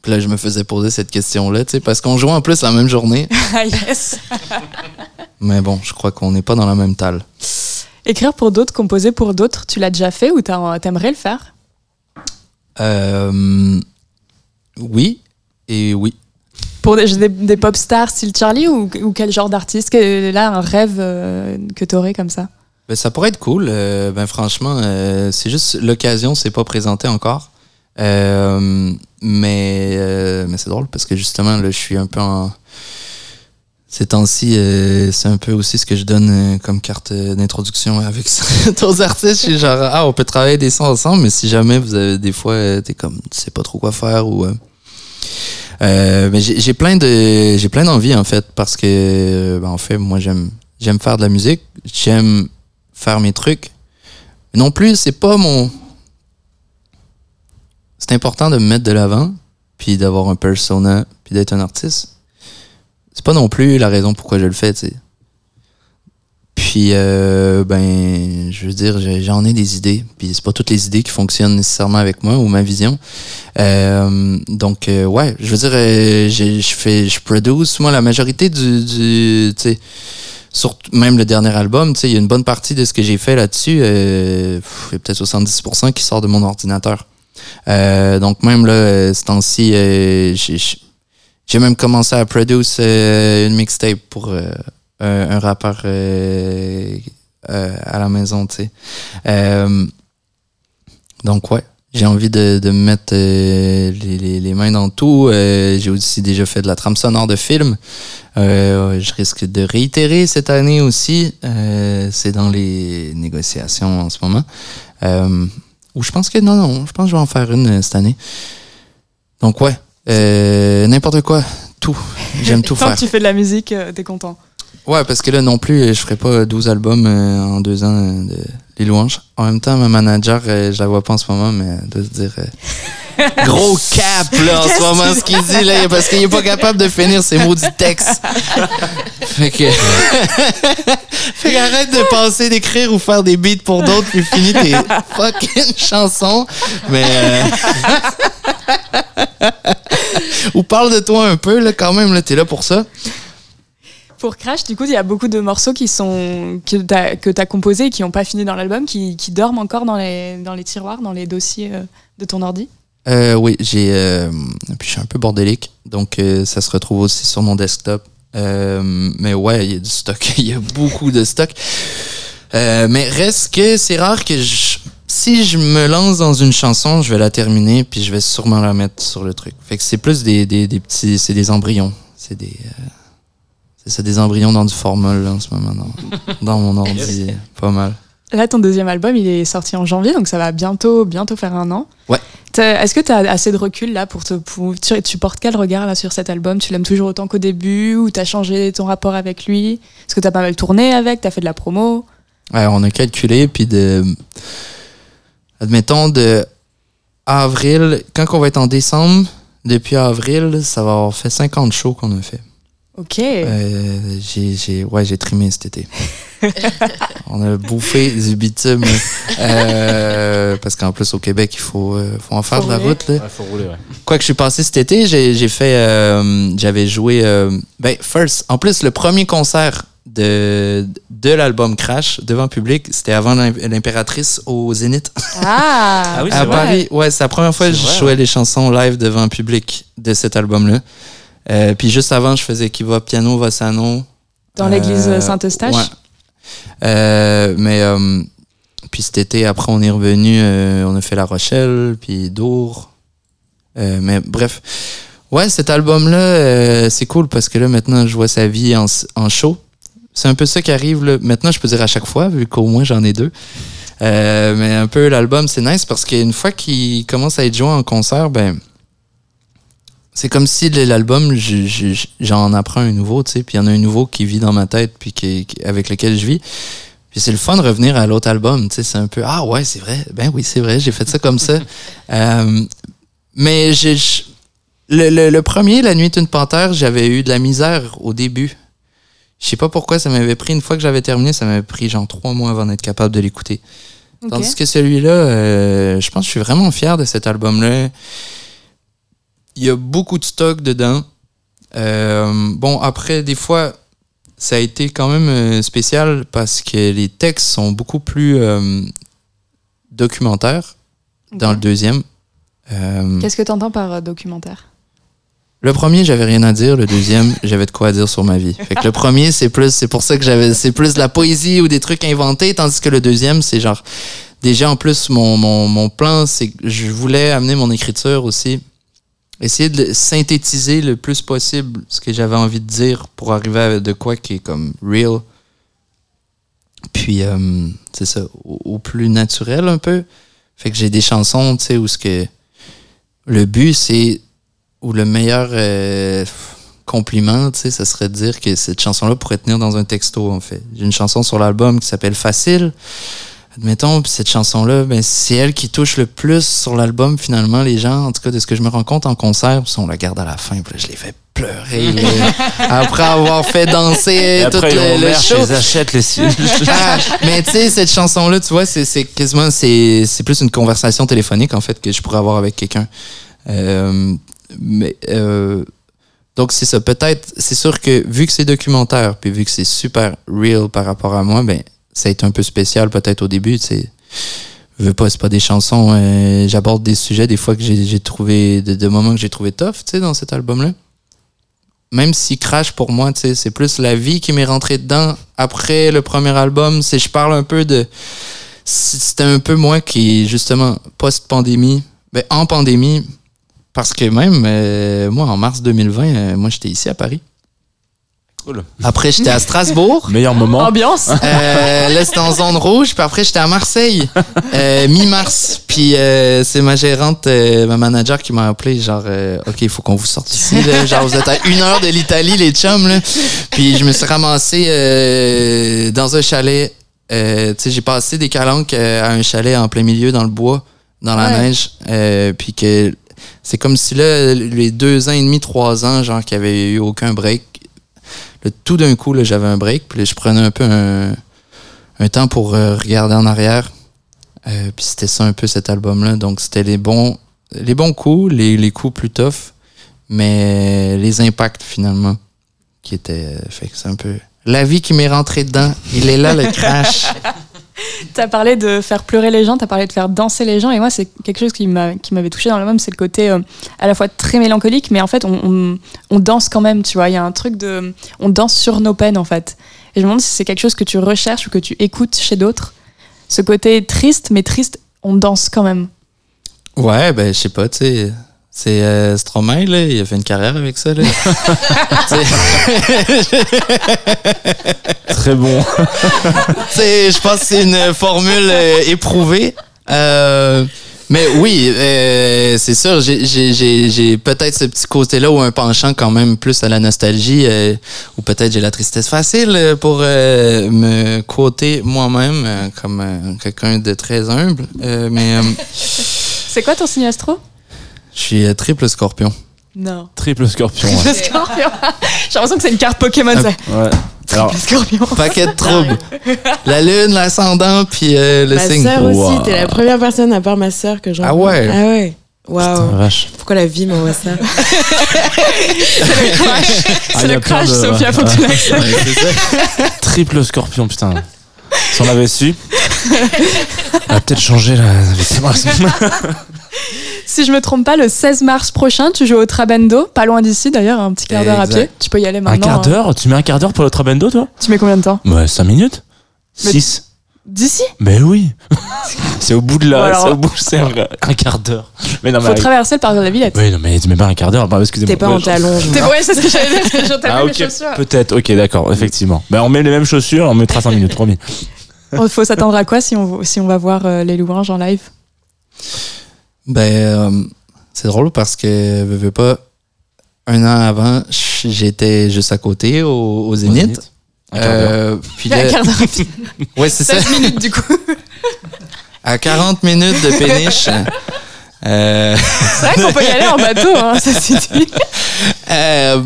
Puis là, je me faisais poser cette question-là, tu sais, parce qu'on jouait en plus la même journée. [laughs] Ah yes Mais bon, je crois qu'on n'est pas dans la même talle. Écrire pour d'autres, composer pour d'autres, tu l'as déjà fait ou t'aimerais le faire? Euh, oui et oui. Pour des, des, des pop stars style Charlie ou, ou quel genre d'artiste Là, un rêve euh, que t'aurais comme ça? Ben, ça pourrait être cool. Euh, ben, franchement, euh, c'est juste l'occasion s'est pas présentée encore. Euh, mais mais c'est drôle parce que justement, là, je suis un peu en. Ces temps-ci, euh, c'est un peu aussi ce que je donne euh, comme carte euh, d'introduction avec [laughs] d'autres artistes. Je suis genre, ah, on peut travailler des sons ensemble, mais si jamais vous avez des fois, t'es comme, tu sais pas trop quoi faire ou. mais j'ai plein de j'ai plein d'envie en fait parce que ben, en fait moi j'aime j'aime faire de la musique j'aime faire mes trucs non plus c'est pas mon c'est important de me mettre de l'avant puis d'avoir un persona puis d'être un artiste c'est pas non plus la raison pourquoi je le fais tu sais. Puis euh, ben je veux dire j'en ai des idées. Puis c'est pas toutes les idées qui fonctionnent nécessairement avec moi ou ma vision. Euh, donc euh, ouais, je veux dire, euh, je fais, je produce moi la majorité du, du tu sais, surtout même le dernier album, tu sais, il y a une bonne partie de ce que j'ai fait là-dessus, euh, il y a peut-être 70% qui sort de mon ordinateur. Donc même là, ce temps-ci, j'ai- même commencé à produire euh, une mixtape pour euh, un, un rappeur euh, à la maison, tu sais. Donc ouais, j'ai envie de, de me mettre les, mains dans tout. J'ai aussi déjà fait de la trame sonore de film. Je risque de réitérer cette année aussi. C'est dans les négociations en ce moment. Ou je pense que non, non, je pense que je vais en faire une cette année. Donc ouais, euh, n'importe quoi, tout. J'aime tout Tant faire. que tu fais de la musique, euh, t'es content. Ouais, parce que là non plus, je ferai pas 12 albums euh, en deux ans euh, de les louanges. En même temps, ma manager, euh, je la vois pas en ce moment, mais elle doit se dire euh, [laughs] gros cap là en ce moment ce qu'il dit là, parce qu'il est pas capable de finir ses maudits textes. [laughs] fait que [laughs] fait qu'arrête de penser d'écrire ou faire des beats pour d'autres puis finis tes fucking chansons. Mais euh, [laughs] ou parle de toi un peu là quand même là, t'es là pour ça. Pour Crash, du coup, il y a beaucoup de morceaux qui sont que t'as que composés et qui n'ont pas fini dans l'album, qui, qui dorment encore dans les dans les tiroirs, dans les dossiers euh, de ton ordi. Euh, oui, j'ai. euh, puis je suis un peu bordélique, donc euh, ça se retrouve aussi sur mon desktop. Mais ouais, il y a du stock. [laughs] Il y a beaucoup de stock. Mais reste que c'est rare que je, si je me lance dans une chanson, je vais la terminer, puis je vais sûrement la mettre sur le truc. Fait que c'est plus des, des, des petits. C'est des embryons. c'est des. euh, c'est ça, des embryons dans du formol là, en ce moment dans, [laughs] dans mon ordi. Pas mal. Là, ton deuxième album, il est sorti en janvier, donc ça va bientôt, bientôt faire un an. Ouais. Est-ce que tu as assez de recul là pour te. Pour, tu, tu portes quel regard là sur cet album? Tu l'aimes toujours autant qu'au début ou t'as changé ton rapport avec lui? Est-ce que t'as pas mal tourné avec? T'as fait de la promo? Ouais, on a calculé, puis de. Admettons, de avril, quand on va être en décembre, depuis avril, ça va avoir fait 50 shows qu'on a fait. Ok. Euh, j'ai, j'ai, ouais, j'ai trimé cet été. [laughs] on a bouffé du bitume. euh, parce qu'en plus, au Québec, il faut, euh, faut en faire Faut de la rouler. route. Là. faut rouler, ouais. Quoi que je suis passé cet été, j'ai, j'ai fait. euh, j'avais joué. euh, ben, first, en plus, le premier concert de, de l'album Crash devant public, c'était avant l'im- l'impératrice au Zénith Ah, [laughs] Ah oui, à c'est vrai. Paris. Ouais, c'est la première fois que je vrai, jouais ouais. les chansons live devant public de cet album-là. Euh, puis juste avant, je faisais Qui va piano, Vassano. Dans l'église Euh, Saint-Eustache? ouais. Euh, mais euh, puis cet été, après, on est revenu, euh, on a fait La Rochelle, puis Dour. Euh, mais bref, ouais, cet album-là, euh, c'est cool parce que là, maintenant, je vois sa vie en, en show. C'est un peu ça qui arrive. Là. Maintenant, je peux dire à chaque fois, vu qu'au moins j'en ai deux. Euh, mais un peu l'album, c'est nice parce qu'une fois qu'il commence à être joué en concert, ben c'est comme si l'album, je- je- j'en apprends un nouveau, tu sais, puis il y en a un nouveau qui vit dans ma tête, puis qui, qui- avec lequel je vis. Puis c'est le fun de revenir à l'autre album, tu sais, c'est un peu ah ouais, c'est vrai, ben oui, c'est vrai, j'ai fait ça comme ça. [laughs] Euh, mais j'ai le, le- le premier, La nuit est une panthère, j'avais eu de la misère au début. Je sais pas pourquoi ça m'avait pris une fois que j'avais terminé, ça m'avait pris genre trois mois avant d'être capable de l'écouter. Ok. Tandis que celui-là, euh, je pense que je suis vraiment fier de cet album-là. Il y a beaucoup de stock dedans. Euh, bon, après, des fois, ça a été quand même euh, spécial parce que les textes sont beaucoup plus euh, documentaires dans le deuxième. Qu'est-ce que t'entends par euh, documentaire? Le premier, j'avais rien à dire. Le deuxième, [laughs] j'avais de quoi dire sur ma vie. Fait que le premier, c'est plus, c'est pour ça que j'avais, c'est plus de la poésie ou des trucs inventés, tandis que le deuxième, c'est genre, déjà en plus, mon, mon, mon plan, c'est que je voulais amener mon écriture aussi, essayer de synthétiser le plus possible ce que j'avais envie de dire pour arriver à de quoi qui est comme real. Puis, euh, c'est ça, au, au plus naturel un peu. Fait que j'ai des chansons, tu sais, où ce que le but, c'est ou le meilleur euh, compliment, tu sais, ça serait de dire que cette chanson-là pourrait tenir dans un texto, en fait. J'ai une chanson sur l'album qui s'appelle Facile. Admettons, puis cette chanson-là, ben, c'est elle qui touche le plus sur l'album, finalement, les gens, en tout cas, de ce que je me rends compte en concert, puis on la garde à la fin, puis là, je les fais pleurer, [laughs] là, après avoir fait danser tout le, le show. ils achètent les [laughs] Ah, mais tu sais, cette chanson-là, tu vois, c'est c'est quasiment, c'est c'est plus une conversation téléphonique, en fait, que je pourrais avoir avec quelqu'un. Euh, mais, euh, donc, c'est ça. Peut-être, c'est sûr que vu que c'est documentaire, puis vu que c'est super real par rapport à moi, ben, ça a été un peu spécial peut-être au début. Je veux pas, c'est pas des chansons. euh, J'aborde des sujets des fois que j'ai trouvé, de, de moments que j'ai trouvé tough, tu sais, dans cet album-là. Même si Crash, pour moi, tu sais, c'est plus la vie qui m'est rentrée dedans après le premier album. C'est, je parle un peu de. C'était un peu moi qui, justement, post-pandémie, ben, en pandémie, parce que même, euh, moi, en mars 2020, euh, moi, j'étais ici à Paris. Cool. Après, j'étais à Strasbourg. [laughs] Meilleur moment. Ambiance Euh, là, c'était en zone rouge. Puis après, j'étais à Marseille, euh, mi-mars. Puis euh, c'est ma gérante, euh, ma manager qui m'a appelé, genre, euh, OK, il faut qu'on vous sorte ici. Là. Genre, vous êtes à une heure de l'Italie, les chums. Là. Puis je me suis ramassé euh, dans un chalet. Euh, tu sais, j'ai passé des calanques à un chalet en plein milieu dans le bois, dans la Ouais. neige. Euh, puis que c'est comme si là, les deux ans et demi, trois ans, genre, qu'il n'y avait eu aucun break. Tout d'un coup, là, j'avais un break. Puis je prenais un peu un, un temps pour euh, regarder en arrière. Euh, puis c'était ça un peu cet album-là. Donc c'était les bons, les bons coups, les, les coups plus tough, mais les impacts finalement qui étaient. euh, fait que c'est un peu. La vie qui m'est rentrée dedans, il est là le crash. [laughs] T'as parlé de faire pleurer les gens, t'as parlé de faire danser les gens, et moi, c'est quelque chose qui m'a- qui m'avait touché dans l'album, c'est le côté euh, à la fois très mélancolique, mais en fait, on, on- on danse quand même, tu vois. Il y a un truc de. On danse sur nos peines, en fait. Et je me demande si c'est quelque chose que tu recherches ou que tu écoutes chez d'autres. Ce côté triste, mais triste, on danse quand même. Ouais, ben je sais pas, tu sais. C'est euh, Stromae, là, il a fait une carrière avec ça. Là. Très bon. [laughs] Je pense que c'est une formule euh, éprouvée. Euh, mais oui, euh, c'est sûr, j'ai- peut-être ce petit côté-là ou un penchant quand même plus à la nostalgie, euh, ou peut-être j'ai la tristesse facile pour euh, me quoter moi-même euh, comme euh, quelqu'un de très humble. Euh, mais euh, C'est quoi ton signe astro? Je suis euh, triple scorpion. Non. Triple scorpion. ouais. Le scorpion. J'ai l'impression que c'est une carte Pokémon, ça. Ouais. Alors, Le scorpion. Paquet de troubles. La lune, l'ascendant, puis euh, le Ma signe. sœur aussi, t'es la première personne à part ma sœur que j'en Ah ouais? Ah ouais. Waouh. Pourquoi la vie m'envoie ça Ah, C'est il y a le crash, de- Sophia, faut que tu l'acceptes. Ouais, c'est ça. Triple scorpion, putain. Si on avait su, on a peut-être changé la. [laughs] Si je me trompe pas, le 16 mars prochain, tu joues au Trabendo, pas loin d'ici d'ailleurs, un petit quart d'heure à pied. Tu peux y aller Un maintenant. quart hein. d'heure Tu mets un quart d'heure pour le Trabendo, toi Tu mets combien de temps Ouais, 5 minutes Mais- 6 D'ici Mais oui [laughs] C'est au bout de là, c'est au bout, c'est un, [laughs] un quart d'heure. Mais non, mais. Faut traverser le parc de la Villette. Oui, non, mais tu mets pas un quart d'heure, bah, excusez-moi. T'es pas en talons. T'es- Ouais, c'est ce que j'allais dire, parce que j'ai Ah, mes ok, chaussures. peut-être, ok, d'accord, effectivement. Ben, on met les mêmes chaussures, on mettra 5 minutes, promis. Il faut s'attendre à quoi si on, si on va voir euh, les louanges en live? Ben, euh, c'est drôle parce que, veux, veux pas, un an avant, j'étais juste à côté au, au Zénith. Quart d'heure. Euh, puis là, [laughs] ouais, c'est ça. 16 minutes du coup. À 40 minutes de péniche. [laughs] euh, C'est vrai qu'on peut y aller en bateau, hein, ça c'est dit. [laughs] euh,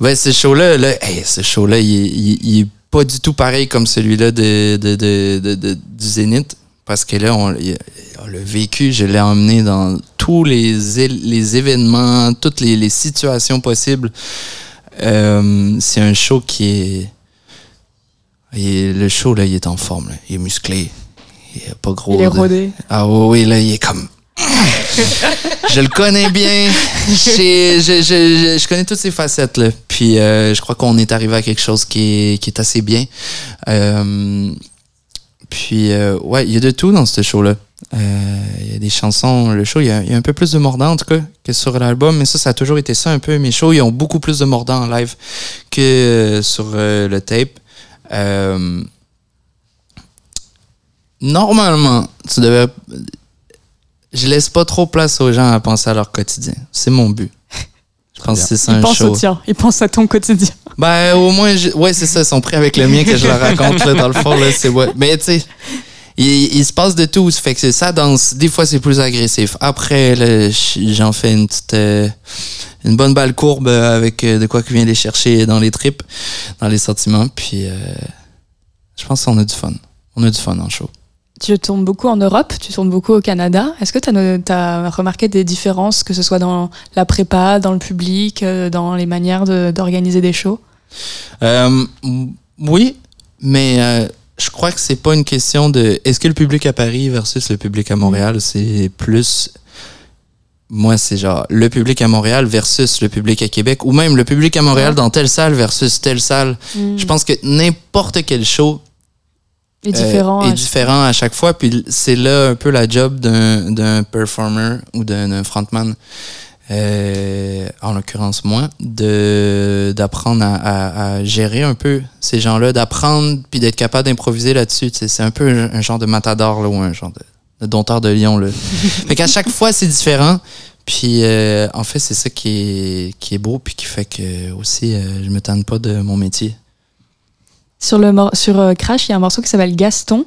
ouais, ce show-là, là, hey, ce show-là, il, il est- il est pas du tout pareil comme celui-là de, de, de, de- de- du Zénith. Parce que là, on, on l'a vécu, je l'ai emmené dans tous les, événements, toutes les, les situations possibles. Euh, c'est un show qui est. le show, là, il est en forme. là. Il est musclé. Il est pas gros. Il est de- rodé. ah oui, oui, là, il est comme. [laughs] je le connais bien. Je, je, je, je connais toutes ses facettes. Là. Puis euh, je crois qu'on est arrivé à quelque chose qui est, qui est assez bien. Euh, puis, euh, ouais, il y a de tout dans ce show-là. Euh, Il y a des chansons, le show, il y, a, il y a un peu plus de mordant en tout cas que sur l'album, mais ça, ça a toujours été ça un peu. Mes shows, ils ont beaucoup plus de mordant en live que euh, sur le tape. Normalement, tu devais. Je laisse pas trop place aux gens à penser à leur quotidien. C'est mon but. Je pense que c'est ça un show. au tien, il pense à ton quotidien. Ben, au moins, ouais, c'est ça, ils sont pris avec le mien que je leur raconte, là, dans le fond, là, c'est ouais. Mais, tu sais, il, il se passe de tout, fait que c'est ça danse. Des fois, c'est plus agressif. Après, j'en fais une petite, euh, une bonne balle courbe avec euh, de quoi qui vient les chercher dans les tripes, dans les sentiments, puis euh, je pense qu'on a du fun. On a du fun en show. Tu tournes beaucoup en Europe, tu tournes beaucoup au Canada. Est-ce que tu as, remarqué des différences, que ce soit dans la prépa, dans le public, euh, dans les manières de- d'organiser des shows? Euh, oui, mais euh, je crois que c'est pas une question de est-ce que le public à Paris versus le public à Montréal, c'est plus moi c'est genre le public à Montréal versus le public à Québec ou même le public à Montréal dans telle salle versus telle salle. Je pense que n'importe quel show Et euh, différent. est à- différent à chaque fois. Puis c'est là un peu la job d'un d'un performer ou d'un frontman, euh, en l'occurrence moi, de d'apprendre à, à- à gérer un peu ces gens-là, d'apprendre puis d'être capable d'improviser là-dessus. C'est un peu un, un genre de matador là, ou un genre de, de dompteur de lion. Là. [laughs] fait qu'à chaque fois, c'est différent. Puis euh, en fait, c'est ça qui est, qui est beau puis qui fait que aussi euh, je me tanne pas de mon métier. Sur, le sur euh, Crash, il y a un morceau qui s'appelle Gaston.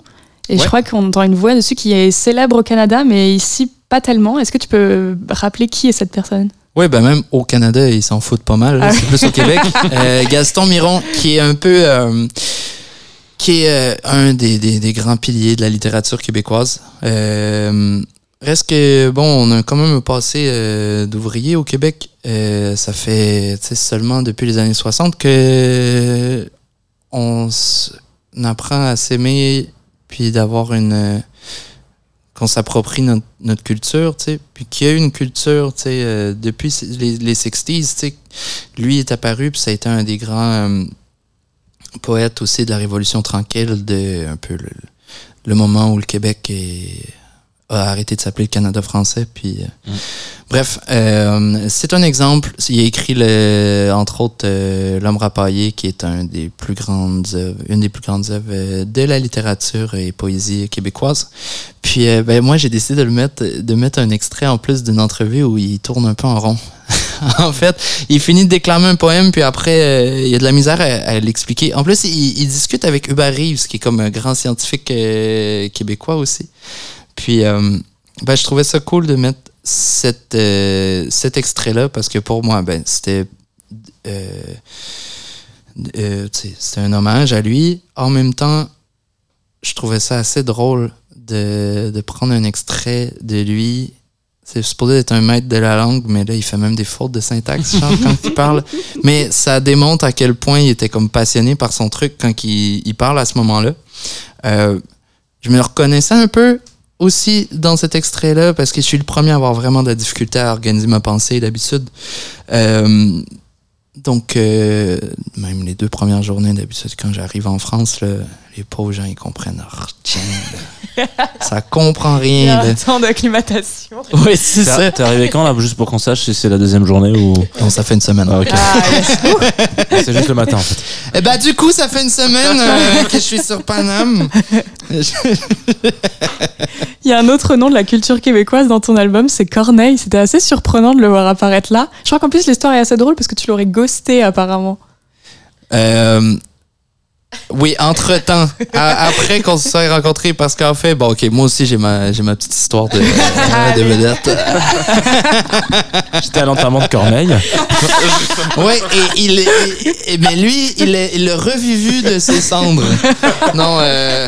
Et je Ouais. crois qu'on entend une voix dessus qui est célèbre au Canada, mais ici pas tellement. Est-ce que tu peux rappeler qui est cette personne? Oui, ben même au Canada, ils s'en foutent pas mal. Ah C'est plus au Québec. [laughs] Euh, Gaston Miron, qui est un peu. euh, qui est euh, un des, des- des grands piliers de la littérature québécoise. Reste que, bon, on a quand même un passé d'ouvrier au Québec. Ça fait seulement depuis les années 60 que on apprend à s'aimer puis d'avoir une. qu'on s'approprie notre, culture, tu sais, puis qu'il y a une culture, tu sais, euh, depuis les, les 60s, tu sais, lui est apparu, puis ça a été un des grands euh, poètes aussi de la Révolution tranquille, de un peu le, le moment où le Québec est- a arrêté de s'appeler le Canada français. Puis, euh, Bref, euh, c'est un exemple. Il a écrit, le, entre autres, euh, L'homme rapaillé, qui est un des plus grandes une des plus grandes œuvres euh, de la littérature et poésie québécoise. Puis euh, ben, moi, j'ai décidé de, le mettre, de mettre un extrait en plus d'une entrevue où il tourne un peu en rond. [laughs] en fait, il finit de déclamer un poème, puis après, euh, il y a de la misère à, à l'expliquer. En plus, il, il discute avec Hubert Reeves, qui est comme un grand scientifique euh, québécois aussi. Puis, euh, ben, je trouvais ça cool de mettre cette, euh, cet extrait-là, parce que pour moi, ben, c'était... euh, c'était un hommage à lui. En même temps, je trouvais ça assez drôle de, de prendre un extrait de lui. C'est supposé être un maître de la langue, mais là, il fait même des fautes de syntaxe genre, [laughs] quand il parle. Mais ça démontre à quel point il était comme passionné par son truc quand il, il parle à ce moment-là. Euh, je me reconnaissais un peu aussi dans cet extrait-là parce que je suis le premier à avoir vraiment de la difficulté à organiser ma pensée d'habitude. Euh, donc, euh, même les deux premières journées d'habitude, quand j'arrive en France, là, les pauvres gens, ils comprennent rien. [laughs] ça comprend Il y a rien. un temps d'acclimatation. Oui, c'est ça. T'es t'es arrivé quand là, juste pour qu'on sache si c'est la deuxième journée ou. Non, ça fait une semaine. Ah. Ah, yes. C'est juste le matin en fait. Eh ben, du coup, ça fait une semaine euh, que je suis sur Paname. [laughs] Il y a un autre nom de la culture québécoise dans ton album, c'est Corneille. C'était assez surprenant de le voir apparaître là. Je crois qu'en plus l'histoire est assez drôle parce que tu l'aurais ghosté apparemment. Euh, oui, entre-temps, [laughs] après qu'on se soit rencontrés, parce qu'en fait, bon, ok, moi aussi, j'ai ma, j'ai ma petite histoire de, de vedette. [laughs] J'étais à l'enterrement de Corneille. [laughs] Ouais, et il est, et- mais lui, il est- il l'a revivu de ses cendres. Non, euh,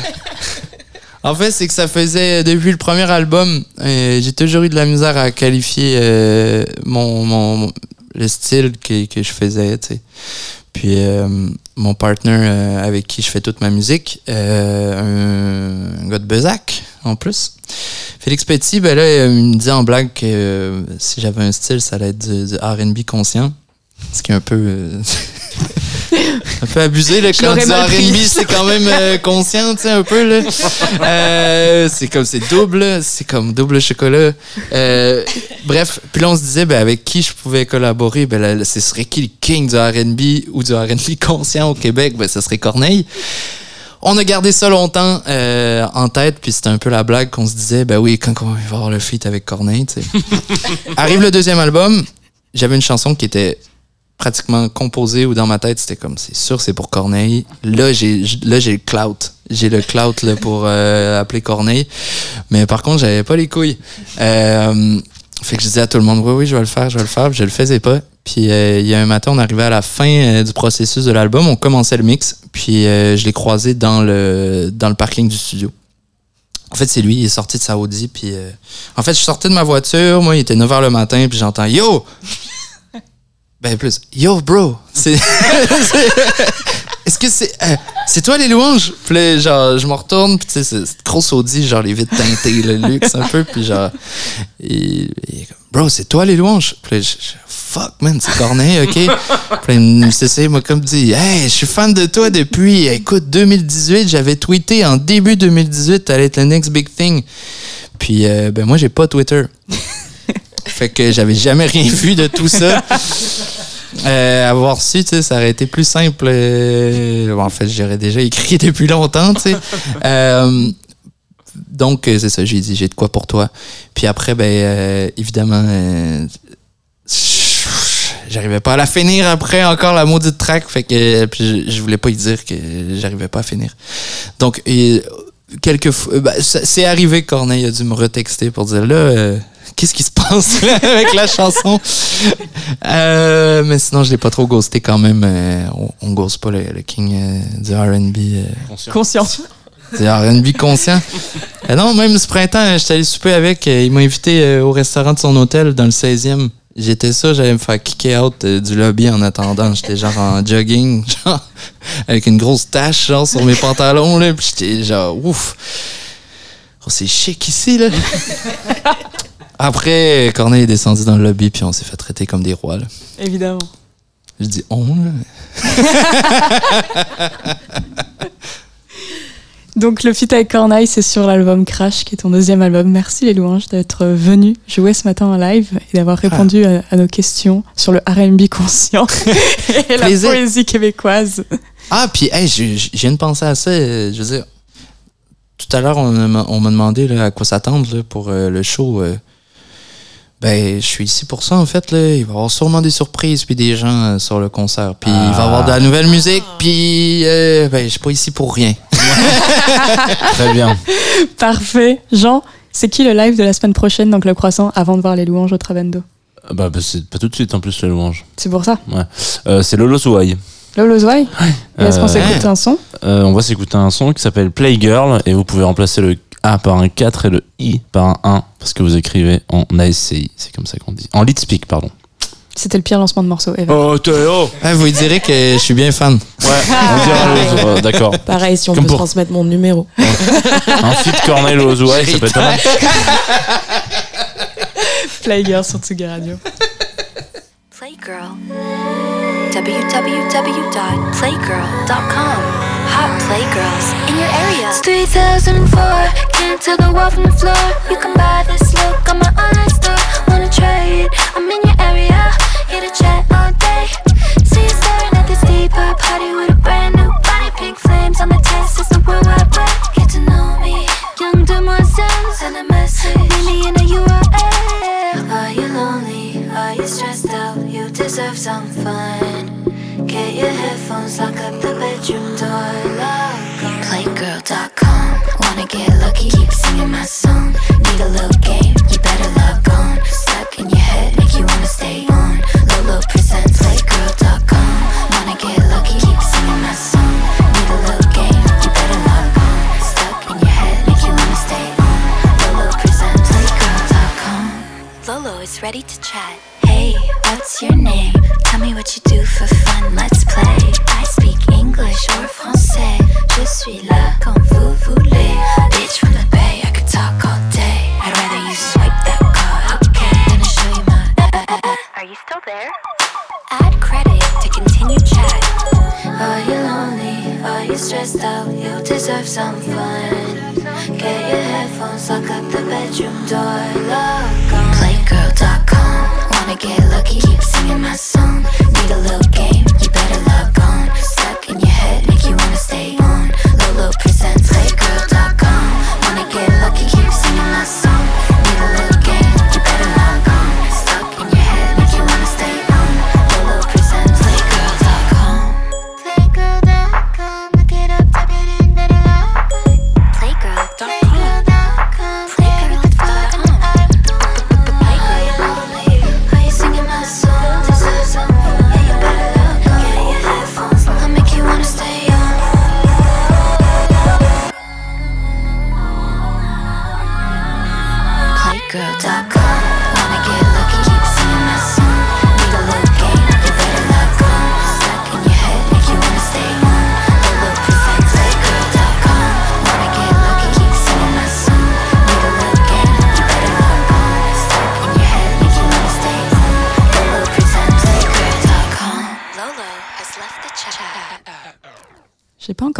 en fait, c'est que ça faisait depuis le premier album, euh, j'ai toujours eu de la misère à qualifier euh, mon, mon le style que, que je faisais, tu sais. Puis euh, mon partner euh, avec qui je fais toute ma musique, euh, un, un gars de Bezac en plus. Félix Petit, ben là, il me dit en blague que euh, si j'avais un style, ça allait être du, du R&B conscient. Ce qui est un peu. euh, [laughs] un peu abusé, là, quand pris. R&B, c'est quand même euh, [laughs] conscient, tu sais, un peu, là. Euh, c'est comme, c'est double, c'est comme double chocolat. Bref, puis là, on se disait, ben, avec qui je pouvais collaborer, ben, là, ce serait qui le king du R&B ou du R&B conscient au Québec? Ben, ce serait Corneille. On a gardé ça longtemps euh, en tête, puis c'était un peu la blague qu'on se disait, ben oui, quand on va avoir le feat avec Corneille, tu sais. [laughs] Arrive le deuxième album, j'avais une chanson qui était pratiquement composée ou dans ma tête, c'était comme, c'est sûr, c'est pour Corneille. Là, j'ai là j'ai le clout. J'ai le clout là, pour euh, appeler Corneille. Mais par contre, j'avais pas les couilles. Euh, fait que je disais à tout le monde, oui, oui, je vais le faire, je vais le faire. Je le faisais pas. Puis euh, il y a un matin, on arrivait à la fin euh, du processus de l'album, on commençait le mix. Puis euh, je l'ai croisé dans le, dans le parking du studio. En fait, c'est lui, il est sorti de sa Audi. Puis en fait, je sortais de ma voiture, moi, il était 9h le matin, puis j'entends Yo! Ben plus, Yo, bro! [laughs] C'est. Est-ce que c'est. euh, c'est toi les louanges? Puis là, genre, je me retourne, puis tu sais, c'est grosse Audi, genre les vitres teintées, le luxe un peu, puis genre. Il, est comme, bro, c'est toi les louanges? Puis là, je, fuck, man, c'est Corneille, ok? Puis là, c'est il m'a comme dit, hey, je suis fan de toi depuis, écoute, 2018, j'avais tweeté en début 2018, t'allais être le next big thing. Puis, euh, ben, moi, j'ai pas Twitter. Fait que j'avais jamais rien vu de tout ça. [laughs] Euh, avoir su, tu sais, ça aurait été plus simple. euh, en fait, j'aurais déjà écrit [laughs] depuis longtemps, tu sais. Euh, donc, euh, c'est ça, j'ai dit, j'ai de quoi pour toi. Puis après, ben, euh, évidemment, euh, j'arrivais pas à la finir après encore la maudite track. Fait que puis je, je voulais pas y dire que j'arrivais pas à finir. Donc, et, quelques fois, ben, c'est arrivé que Corneille a dû me retexter pour dire là, euh, qu'est-ce qui se passe [laughs] là, avec la chanson? Euh, mais sinon, je l'ai pas trop ghosté quand même. euh, on, on ghost pas le, le king euh, du RB. euh, Conscient. du RB conscient. Euh, non, même ce printemps, j'étais allé souper avec. il m'a invité au restaurant de son hôtel dans le 16e. J'étais ça, j'allais me faire kicker out du lobby en attendant. J'étais genre en jogging, [laughs] genre, avec une grosse tache genre, sur mes pantalons. Là, puis j'étais genre, ouf. Oh, c'est chic ici, là. Après, Corneille est descendu dans le lobby, puis on s'est fait traiter comme des rois. Là. Évidemment. Je dis on, là. [laughs] Donc le feat avec Corneille, c'est sur l'album Crash, qui est ton deuxième album. Merci les louanges d'être venu jouer ce matin en live et d'avoir répondu à, à nos questions sur le R&B conscient [laughs] et la poésie québécoise. Ah, puis, hey, je, viens de penser à ça. euh, Je veux dire, tout à l'heure, on, m'a- on m'a demandé là, à quoi s'attendre là, pour euh, le show. euh. Ben, je suis ici pour ça, en fait. Là. Il va y avoir sûrement des surprises, puis des gens euh, sur le concert. Puis il va y avoir de la nouvelle musique, puis euh, ben, je suis pas ici pour rien. [laughs] Très bien. Parfait. Jean, c'est qui le live de la semaine prochaine, donc le croissant, avant de voir les louanges au Travendo Euh, Bah, bah, c'est pas tout de suite en plus la louange. C'est pour ça? Euh, c'est Lolo Zouaï. Lolo Zouaï Et Est-ce qu'on Euh, s'écoute un son? Euh, on va s'écouter un son qui s'appelle Playgirl et vous pouvez remplacer le A par un 4 et le I par un 1 parce que vous écrivez en ASCI, c'est comme ça qu'on dit. En lead speak, pardon. C'était le pire lancement de morceau ever. Oh, Théo Ah, vous direz que je suis bien fan. Ouais, on dira euh, D'accord. Pareil, si on Comme peut pour- transmettre mon numéro. [laughs] Un feat Cornel Lolo Zouaï, ça peut être mal. [laughs] Playgirl sur Tsugi Radio. Playgirl. www.playgirl.com. Hot playgirls in your area. It's 3004, can't tell the wall from the floor. You can buy this look on my online store. Wanna try it? I'm in your area, here to chat all day. See you staring at this deeper party with a brand new body, pink flames on the test. It's the world wide web. Get to know me, young demoiselle, send a message. Meet me in a URL. Are you lonely? Are you stressed out? You deserve some fun. Playgirl.com. Wanna get lucky, keep singing my song. Need a little game,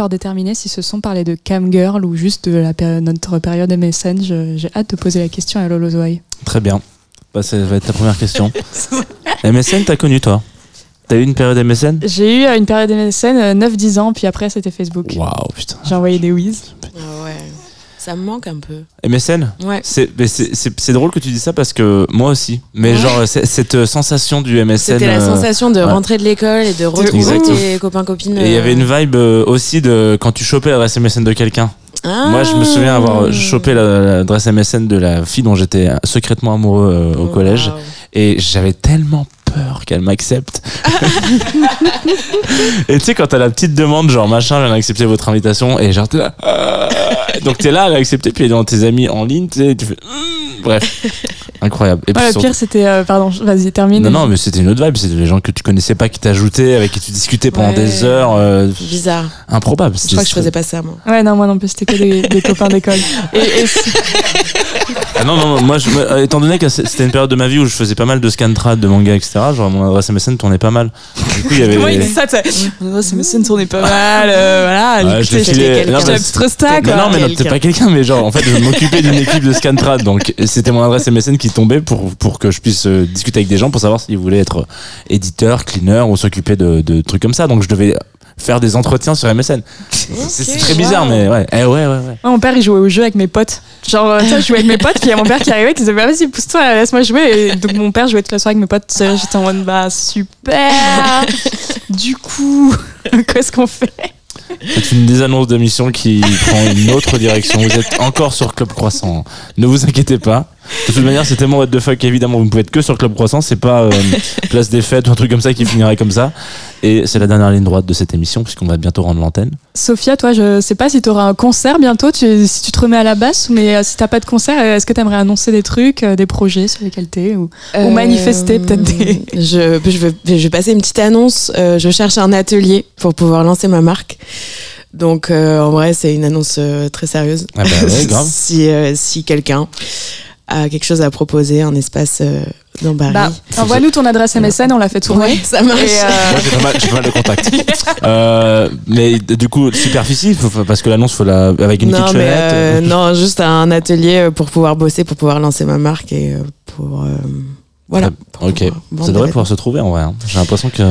encore déterminé si ce son parlait de Cam Girl ou juste de la péri- notre période MSN. J'ai hâte de poser la question à Lolo Zouaï. Très bien. Bah, ça va être ta première question. [laughs] MSN, t'as connu toi? T'as eu une période MSN J'ai eu euh, une période MSN euh, 9-10 ans, puis après c'était Facebook. Waouh, putain. J'ai envoyé des whiz. Ah ouais. Ça me manque un peu. MSN Ouais. C'est drôle que tu dis ça parce que moi aussi. Mais Ouais. genre, cette euh, sensation du MSN. C'était la euh, sensation de ouais. rentrer de l'école et de retrouver tes copains-copines. Et il y avait une vibe euh, aussi de quand tu chopais l'adresse MSN de quelqu'un. Moi, je me souviens avoir euh, chopé la- l'adresse MSN de la fille dont j'étais secrètement amoureux euh, au collège. Et j'avais tellement peur qu'elle m'accepte. [laughs] et tu sais, quand t'as la petite demande, genre machin, elle a accepté votre invitation, et genre t'es là. euh, Donc t'es là, elle a accepté, puis elle est dans tes amis en ligne, tu sais, et tu fais. hum, Bref, incroyable. Et puis le surtout- pire, c'était. euh, pardon, vas-y, termine. Non, non, mais c'était une autre vibe. C'était les gens que tu connaissais pas qui t'ajoutaient, avec qui tu discutais pendant Ouais. des heures. euh, Bizarre. improbable. Je crois que je faisais pas ça, moi. Ouais, non, moi non plus, c'était que des, des copains d'école. Et, et Ah non, non, moi, je, moi, étant donné que c'était une période de ma vie où je faisais pas mal de scantrad, de manga, etc., genre mon adresse MSN tournait pas mal. Du coup, il y avait. Comment il dit ça tu sais Oh, C'est MSN tournait pas mal, euh, voilà. Ouais, je non, mais quoi. non, mais non, t'es pas quelqu'un, mais genre, en fait, je m'occupais d'une équipe de Scantrad, donc c'était mon adresse MSN qui tombait pour, pour que je puisse euh, discuter avec des gens pour savoir s'ils voulaient être éditeur, cleaner ou s'occuper de, de trucs comme ça. Donc je devais faire des entretiens sur MSN. C'est très bizarre, wow. mais ouais. Eh ouais, ouais, ouais. Moi, mon père, il jouait au jeu avec mes potes. Genre, euh, tu sais, je jouais avec mes potes, puis il y a mon père qui arrivait, qui disait, bah, vas-y, pousse-toi, laisse-moi jouer. Et donc, mon père jouait toute la soirée avec mes potes. J'étais en mode, bah, super. du coup, [laughs] qu'est-ce qu'on fait? C'est une désannonce d'émission qui prend une autre direction. Vous êtes encore sur Club Croissant. Ne vous inquiétez pas. De toute manière, c'est tellement what the fuck, évidemment, vous ne pouvez être que sur Club Croissant. C'est pas euh, [laughs] Place des Fêtes ou un truc comme ça qui finirait comme ça. Et c'est la dernière ligne droite de cette émission, puisqu'on va bientôt rendre l'antenne. Sophia, toi, je sais pas si tu auras un concert bientôt, tu, si tu te remets à la basse, mais euh, si t'as pas de concert, euh, est-ce que tu aimerais annoncer des trucs, euh, des projets sur lesquels t'es ou... Ou manifester, peut-être des- [laughs] Je, je, vais, je vais passer une petite annonce. Euh, je cherche un atelier pour pouvoir lancer ma marque. Donc, euh, en vrai, c'est une annonce euh, très sérieuse. Ah bah ouais, [laughs] grave. si euh, si quelqu'un a quelque chose à proposer, un espace euh, dans Paris. Bah, envoie-nous ton adresse MSN, on l'a fait tourner. Ouais, ça marche. Euh, Moi, j'ai pas mal, j'ai pas mal de contacts. [laughs] Euh, mais du coup, superficie, parce que l'annonce, faut la, avec une non, mais euh, non, juste un atelier pour pouvoir bosser, pour pouvoir lancer ma marque et pour. euh, voilà. pour Ok, pouvoir ça devrait pouvoir se trouver en vrai. hein. J'ai l'impression que.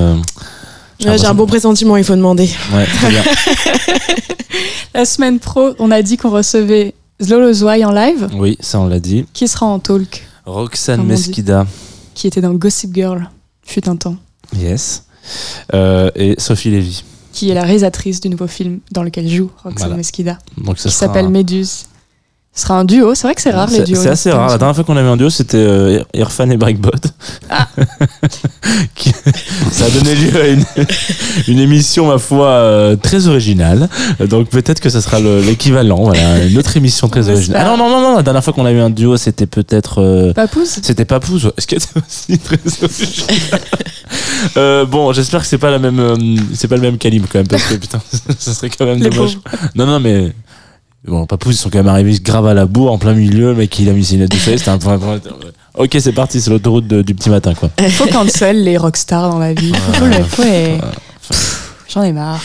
Ouais, J'ai un bon pressentiment, il faut demander. Ouais, très bien. [laughs] la semaine pro, on a dit qu'on recevait Zlolo Zouai en live, Oui, ça on l'a dit. qui sera en talk, Roxane. Mesquida, qui était dans Gossip Girl, fut un temps, yes. Euh, et Sophie Lévy. qui est la réalisatrice du nouveau film dans lequel joue Roxane Voilà. Mesquida, Donc ça qui s'appelle un- Méduse. Ce sera un duo, c'est vrai que c'est rare les duos. c'est assez rare. La dernière fois qu'on avait un duo, c'était euh, Irfan et Breakbot. Ah. [laughs] Ça a donné lieu à une, [laughs] une émission, ma foi, euh, très originale. Donc peut-être que ça sera le- l'équivalent. Voilà, une autre émission très originale. Ah non, non, non, non. La dernière fois qu'on a eu un duo, c'était peut-être. euh, Papouze C'était Papouze, ouais. ce qui était aussi très original. [laughs] Euh, bon, j'espère que c'est pas la même, c'est pas le même calibre quand même, parce que putain, ça serait quand même Les dommage. Non, non, mais bon, Papouze, ils sont quand même arrivés grave à la bourre en plein milieu, le mec il a mis ses lunettes de soleil, c'était un point. point- Ok, c'est parti, c'est l'autoroute du petit matin, quoi. [laughs] Faut cancel les rockstars dans la vie. Faut le- Pff, J'en ai marre.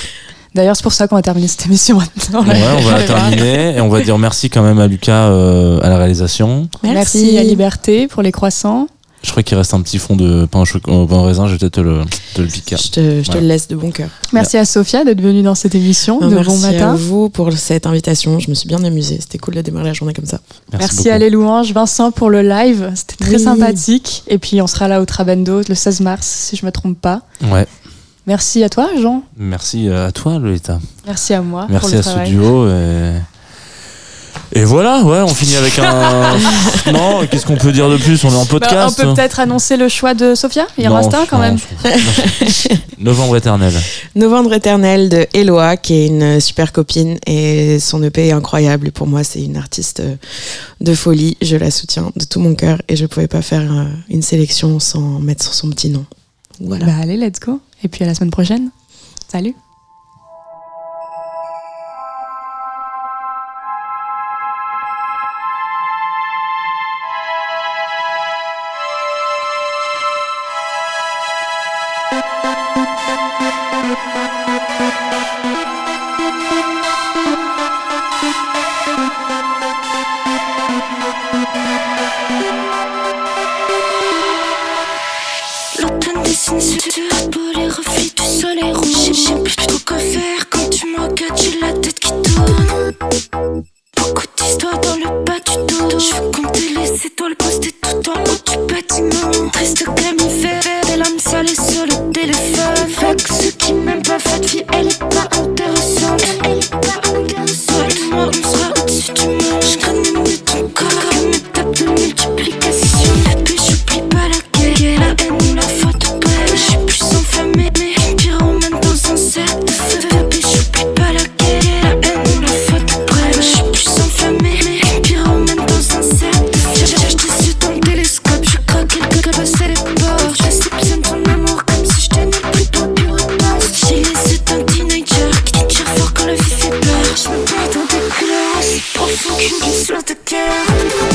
D'ailleurs, c'est pour ça qu'on va terminer cette émission maintenant. Ouais, on va la terminer et on va dire merci quand même à Lucas euh, à la réalisation. Merci à Liberté pour les croissants. Je crois qu'il reste un petit fond de pain au, au pain au raisin, je vais peut-être te le, te le piquer. Je te, je te Ouais. le laisse de bon cœur. Merci à Sophia d'être venue dans cette émission de Merci Bon à Matin. vous pour cette invitation. Je me suis bien amusée. C'était cool de démarrer la journée comme ça. Merci, beaucoup. à les louanges, Vincent pour le live, c'était très Oui. sympathique. Et puis on sera là au Trabendo le 16 mars, si je me trompe pas. Ouais, Merci à toi, Jean. merci à toi, Lolita. Merci à moi. Merci pour le à ce travail. duo. Et... et voilà, ouais, on finit avec un. [laughs] non, qu'est-ce qu'on peut dire de plus? On est en Bah, podcast. on peut peut-être annoncer le choix de Sophia? Il Non, reste un quand même. non. [laughs] Novembre éternel. Novembre éternel de Eloa, qui est une super copine et son EP est incroyable. Pour moi, c'est une artiste de folie. Je la soutiens de tout mon cœur et je pouvais pas faire euh, une sélection sans mettre sur son petit nom. Voilà. Bah allez, let's go. Et puis à la semaine prochaine. Salut. La peau les reflets du soleil rouge. Je sais plus trop quoi faire quand tu me regardes, j'ai la tête qui tourne. Beaucoup d'histoires dans le bas du dos. Je veux compter les étoiles postées tout en haut du bâtiment. Triste camifère, des larmes salées sur le téléphone. Que ceux qui m'aiment pas, votre vie, elle We can't can start again.